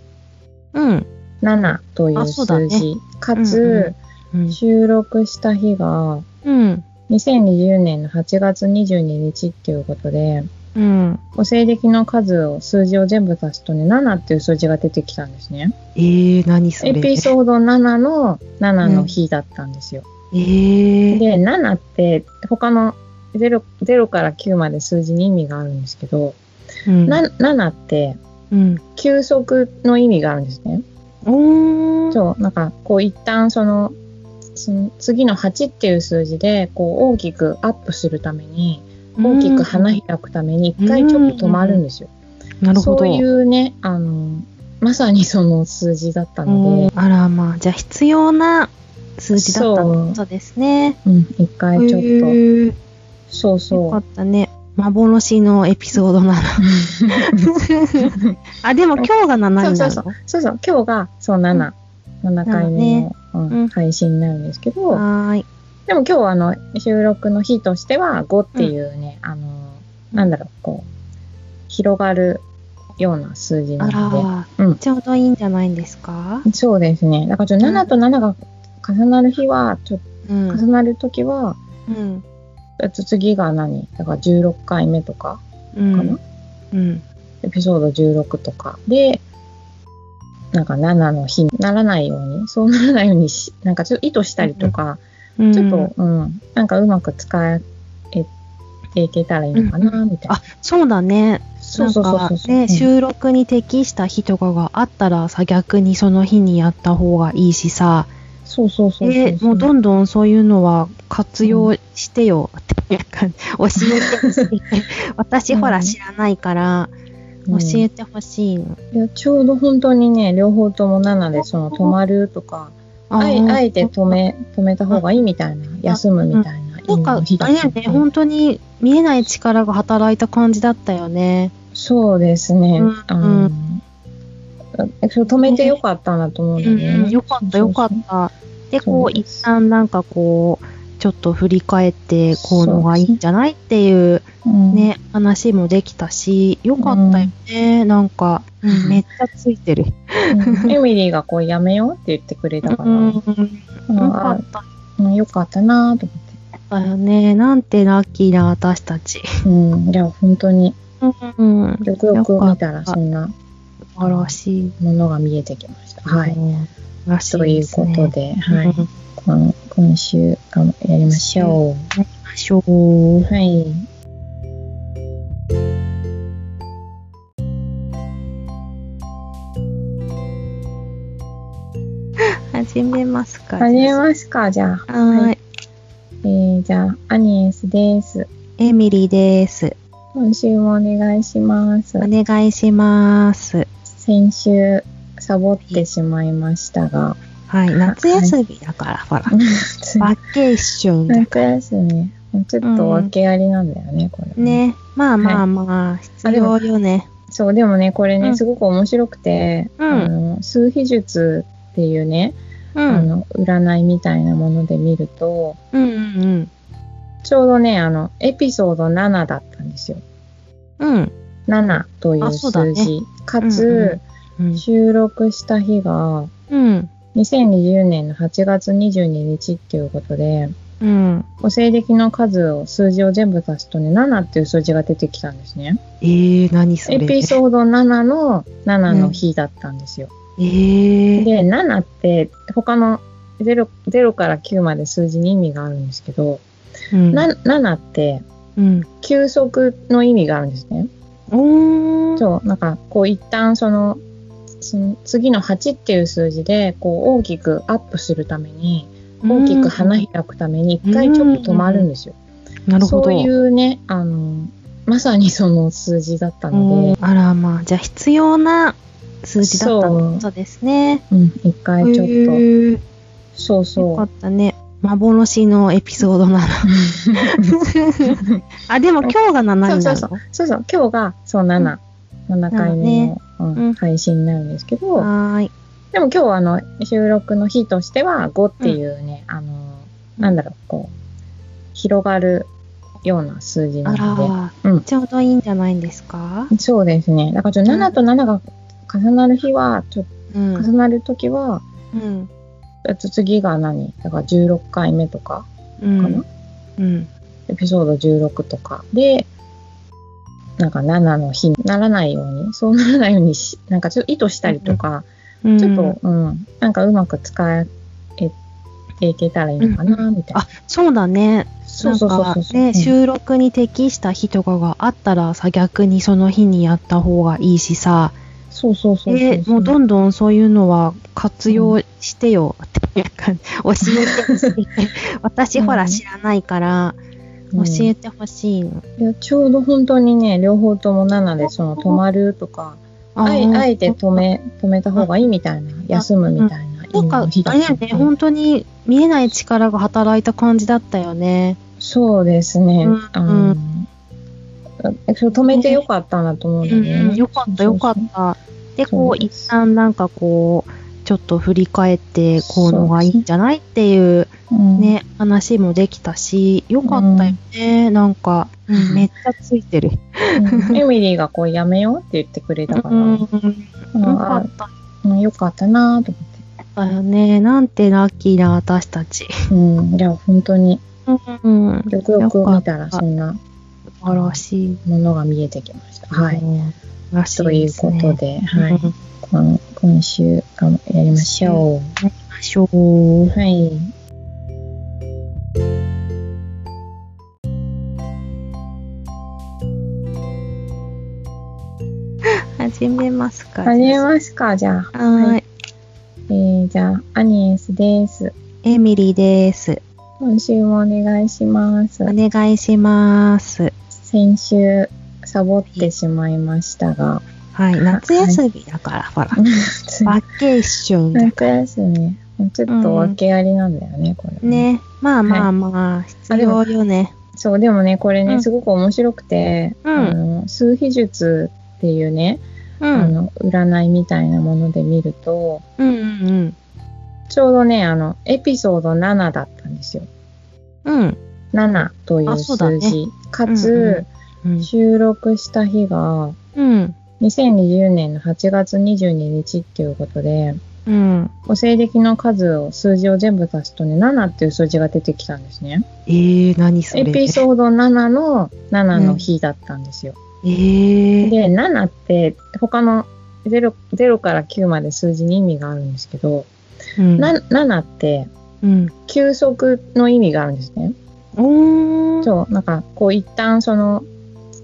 うん。うん。7というあそうだね数字。かうんつ、うん。収録した日が、うん。2020年の8月22日っていうことで、うん。お西暦の数を、数字を全部足すとね、7っていう数字が出てきたんですね。えー、何それ？エピソード7の7の日だったんですよ。えー。で、7って他の 0, 0から9まで数字に意味があるんですけど、うん。な7ってうん。休息の意味があるんですね。おー。そう、なんかこう一旦その、その次の8っていう数字でこう大きくアップするために、大きく花開くために一回ちょっと止まるんですよ。なるほど。そういうね、あの、まさにその数字だったので、あらまあ、じゃあ必要な数字だったってことですね。うん、一回ちょっへーと、そう。よかそう。ったね。幻のエピソードなの。あ、でも今日が7になるの？そうそうそう。そう、今日がそう7、7回目の、うんうん配信になるんですけど、はーい。でも今日はあの収録の日としては5っていうね、あの、なんだろう、こう、広がるような数字なあので、ら、うんちょうどいいんじゃないんですか？そうですね。だからちょっと7と7が重なる日は、ちょっうんと。重なるときは、うん。と次が何？だから16回目とかうかな、ん。うん。エピソード16とかで、なんか7の日にならないように、そうならないようにし、なんかちょっと意図したりとか、うんちょっと、うん、なんかうまく使えていけたらいいのかな、みたいな。あ、そうだね。そうそうそうそう。ね、うん収録に適した日とかがあったらさ、逆にその日にやった方がいいしさ、そうそうそうで、もうどんどんそういうのは活用してよっていうか、教えてほしい。私ほら知らないから、教えてほしいの。いやちょうど本当にね、両方とも7で、その止まるとか、あえあえて止め、止めた方がいいみたいな、休むみたいな意味なんか、あれね、本当に見えない力が働いた感じだったよね。そうですね。うんう止めてよかったなと思うんだよね。うん、よかったよかった。で、こう、一旦なんかこう、ちょっと振り返って、こうのがいいんじゃないっていううんね、話もできたし、よかったよね。なんか、うんめっちゃついてる。うんエミリーがこうやめようって言ってくれたから、うん、うんよかったうんよかったなと思って。だよね。なんてラッキーな私たち。うん、いや、本当に、うん。よくよく見たらそんな素晴らしい。ものが見えてきました。はい。うん。らしという。ことで、はい。うんこの今週あのやりましょう。やりましょう。はい。始めますか。始めますか、じゃあ。はい。えー、じゃあ、アニエスです。エミリーです。今週もお願いします。お願いします。先週、サボってしまいましたが。はい。夏休みだから、ほら。バケーションだ。夏休み。ちょっと訳ありなんだよね、これ。。ね。まあまあまあ、必要よね。そう、でもね、これね、うんすごく面白くて、うんあの、数秘術っていうね、うん。あの、占いみたいなもので見ると、うんうんちょうどね、あの、エピソード7だったんですよ。うん。うん。7という数字。かうんつ、うん。収録した日が、うん。2020年の8月22日っていうことで、うん。お西暦の数を、数字を全部足すとね、7っていう数字が出てきたんですね。えー、何それ。エピソード7の7の日だったんですよ。えー。で、7って他の 0, 0から9まで数字に意味があるんですけど、うん。な7ってうん。休息の意味があるんですね。おー。そう、なんかこう一旦その、その次の8っていう数字でこう大きくアップするために、大きく花開くために一回ちょっと止まるんですよ。なるほど。そういうね、あの、まさにその数字だったので、あらまあ、じゃあ必要な数字だったってことですね。うん、一回ちょっへと、ー。そうよかそったね。幻のエピソードなら。う。あ、でも今日が7になるの？そうそうそう。そう、今日がそう7、7回目の、配信になるんですけど、はーい。でも今日はあの収録の日としては5っていうね、あの、なんだろう、こう、広がるような数字なあのら、うんちょうどいいんじゃないんですか？で、そうですね。だからちょっと7と7が重なる日は、ちょっうんと重。なるときは、うん。あと次が何？だから16回目とかうん。かな、うん。エピソード16とかで、なんか7の日にならないように、そうならないようにし、なんかちょっと意図したりとか、うん。ちょっと、うん、なんかうまく使えていけたらいいのかな、みたいな。あ、そうだね。そうそうそうそう。ね、うん。収録に適した日とかがあったらさ、逆にその日にやった方がいいしさ、そうそうそうそうえもうどんどんそういうのは活用してよっていうか、教えて教えて。私ほら知らないから、教えてほしいの。いやちょうど本当にね、両方とも7で、その止まるとか、あえあえて止め、止めた方がいいみたいな、休むみたいな意味なんかあれやね、本当に見えない力が働いた感じだったよね。そうですね。うん止めてよかったんだと思うんだよね。うん、よかったよかった。で、こう、一旦なんかこう、ちょっと振り返って、こうのがいいんじゃないっていううんね、話もできたし、よかったよね。なんか、うんめっちゃついてる。うんエミリーがこうやめようって言ってくれたから、よかったうんよかったなと思って。だよね。なんてラッキーな私たち。うん、いや、本当に、うん。よくよく見たらそんな素晴らしい。ものが見えてきました。はい。ということで、はい。うんこの今週がやりましょやりましょうう。。はい。始めますか。始めますか、じゃあ。はーい。えー、じゃあ、アニエスです。エミリーです。今週もお願いしますお。願いします。先週、サボってしまいましたが、はい。夏休みだから、ほら。バケーションだ夏休み。ちょっと訳ありなんだよね、これ。。ね。まあまあまあ、必要よね。そう、でもね、これね、うんすごく面白くて、うんあの、数秘術っていうね、うん。あの、占いみたいなもので見ると、うんうんちょうどね、あの、エピソード7だったんですよ。うん。うん。7という数字。かつ、うん。収録した日が、うん。2020年の8月22日っていうことで、うん。お西暦の数を、数字を全部足すとね、7っていう数字が出てきたんですね。えー、何それ？エピソード7の7の日だったんですよ。えー。で、7って他の 0, 0から9まで数字に意味があるんですけど、うん。な7ってうん。休息の意味があるんですね。おー。そう、なんかこう一旦その、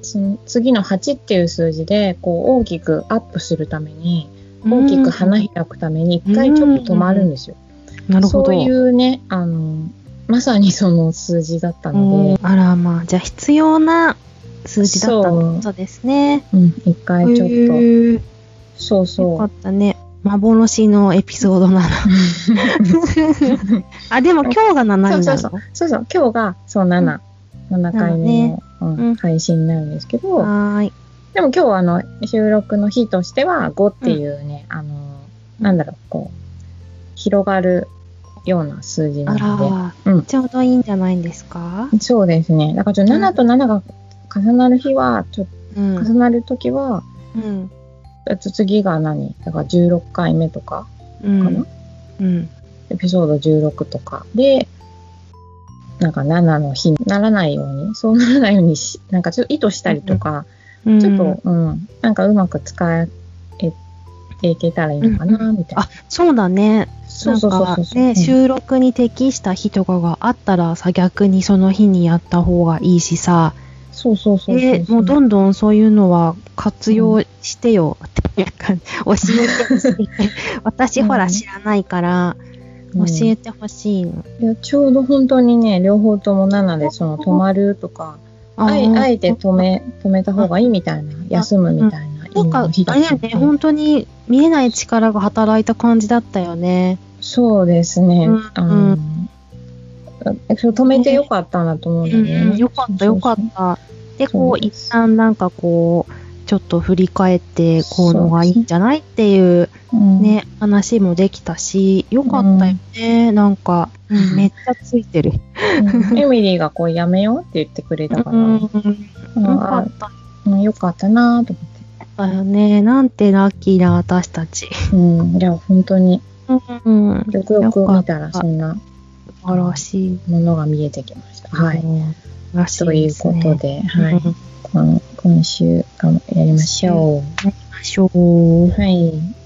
その次の8っていう数字でこう大きくアップするために、大きく花開くために一回ちょっと止まるんですよ。なるほど。そういうね、あの、まさにその数字だったので、あらまあ、じゃあ必要な数字だったってことですね。うん、一回ちょっへーと、そう。よそかったね。幻のエピソードなの。あ、でも今日が7になるの？そうそうそう。そう、今日が、そう、7、7回目の、うんうん配信になるんですけど、はーい。でも今日はあの、収録の日としては5っていうね、あの、なんだろう、こう、広がるような数字なあので、ら、うんちょうどいいんじゃないんですか？そうですね。だからちょっと7と7が重なる日は、ちょっうんと重なるときは、うん。次が何？だから16回目とかうかな、ん。うん。エピソード16とかで、なんか7の日にならないように、そうならないようにし、なんかちょっと意図したりとか、うん。ちょっと、うん、なんかうまく使えていけたらいいのかな、みたいな。あ、そうだね。そうそうそう。ね、うん。収録に適した日とかがあったらさ、逆にその日にやった方がいいしさ、そうそうそうで、もうどんどんそういうのは活用してよ、っていうか、教えてほしい。私ほら知らないから、教えてほしいの。いやちょうど本当にね、両方とも7で、その止まるとか、あえあえて止め、止めた方がいいみたいな、休むみたいな、なんか、あれだよね、本当に見えない力が働いた感じだったよね。そうですね。うん止めてよかったなと思うんだよね。よかった、よかった。で、こう、一旦なんかこう、ちょっと振り返って、こうのがいいんじゃないっていううんね、話もできたし、よかったよね。なんか、うんめっちゃついてる。うんエミリーがこうやめようって言ってくれたから、うん、うんよかったうんよかったなと思よね。なんてラッキーな私たち。って。うん。いや、本当に、うん。よくよく見たらそんな素晴らしい。ものが見えてきました。はい。うん。素晴らしという。ことで、はい。うんこの今週がやりましょやりましょう。う。はい。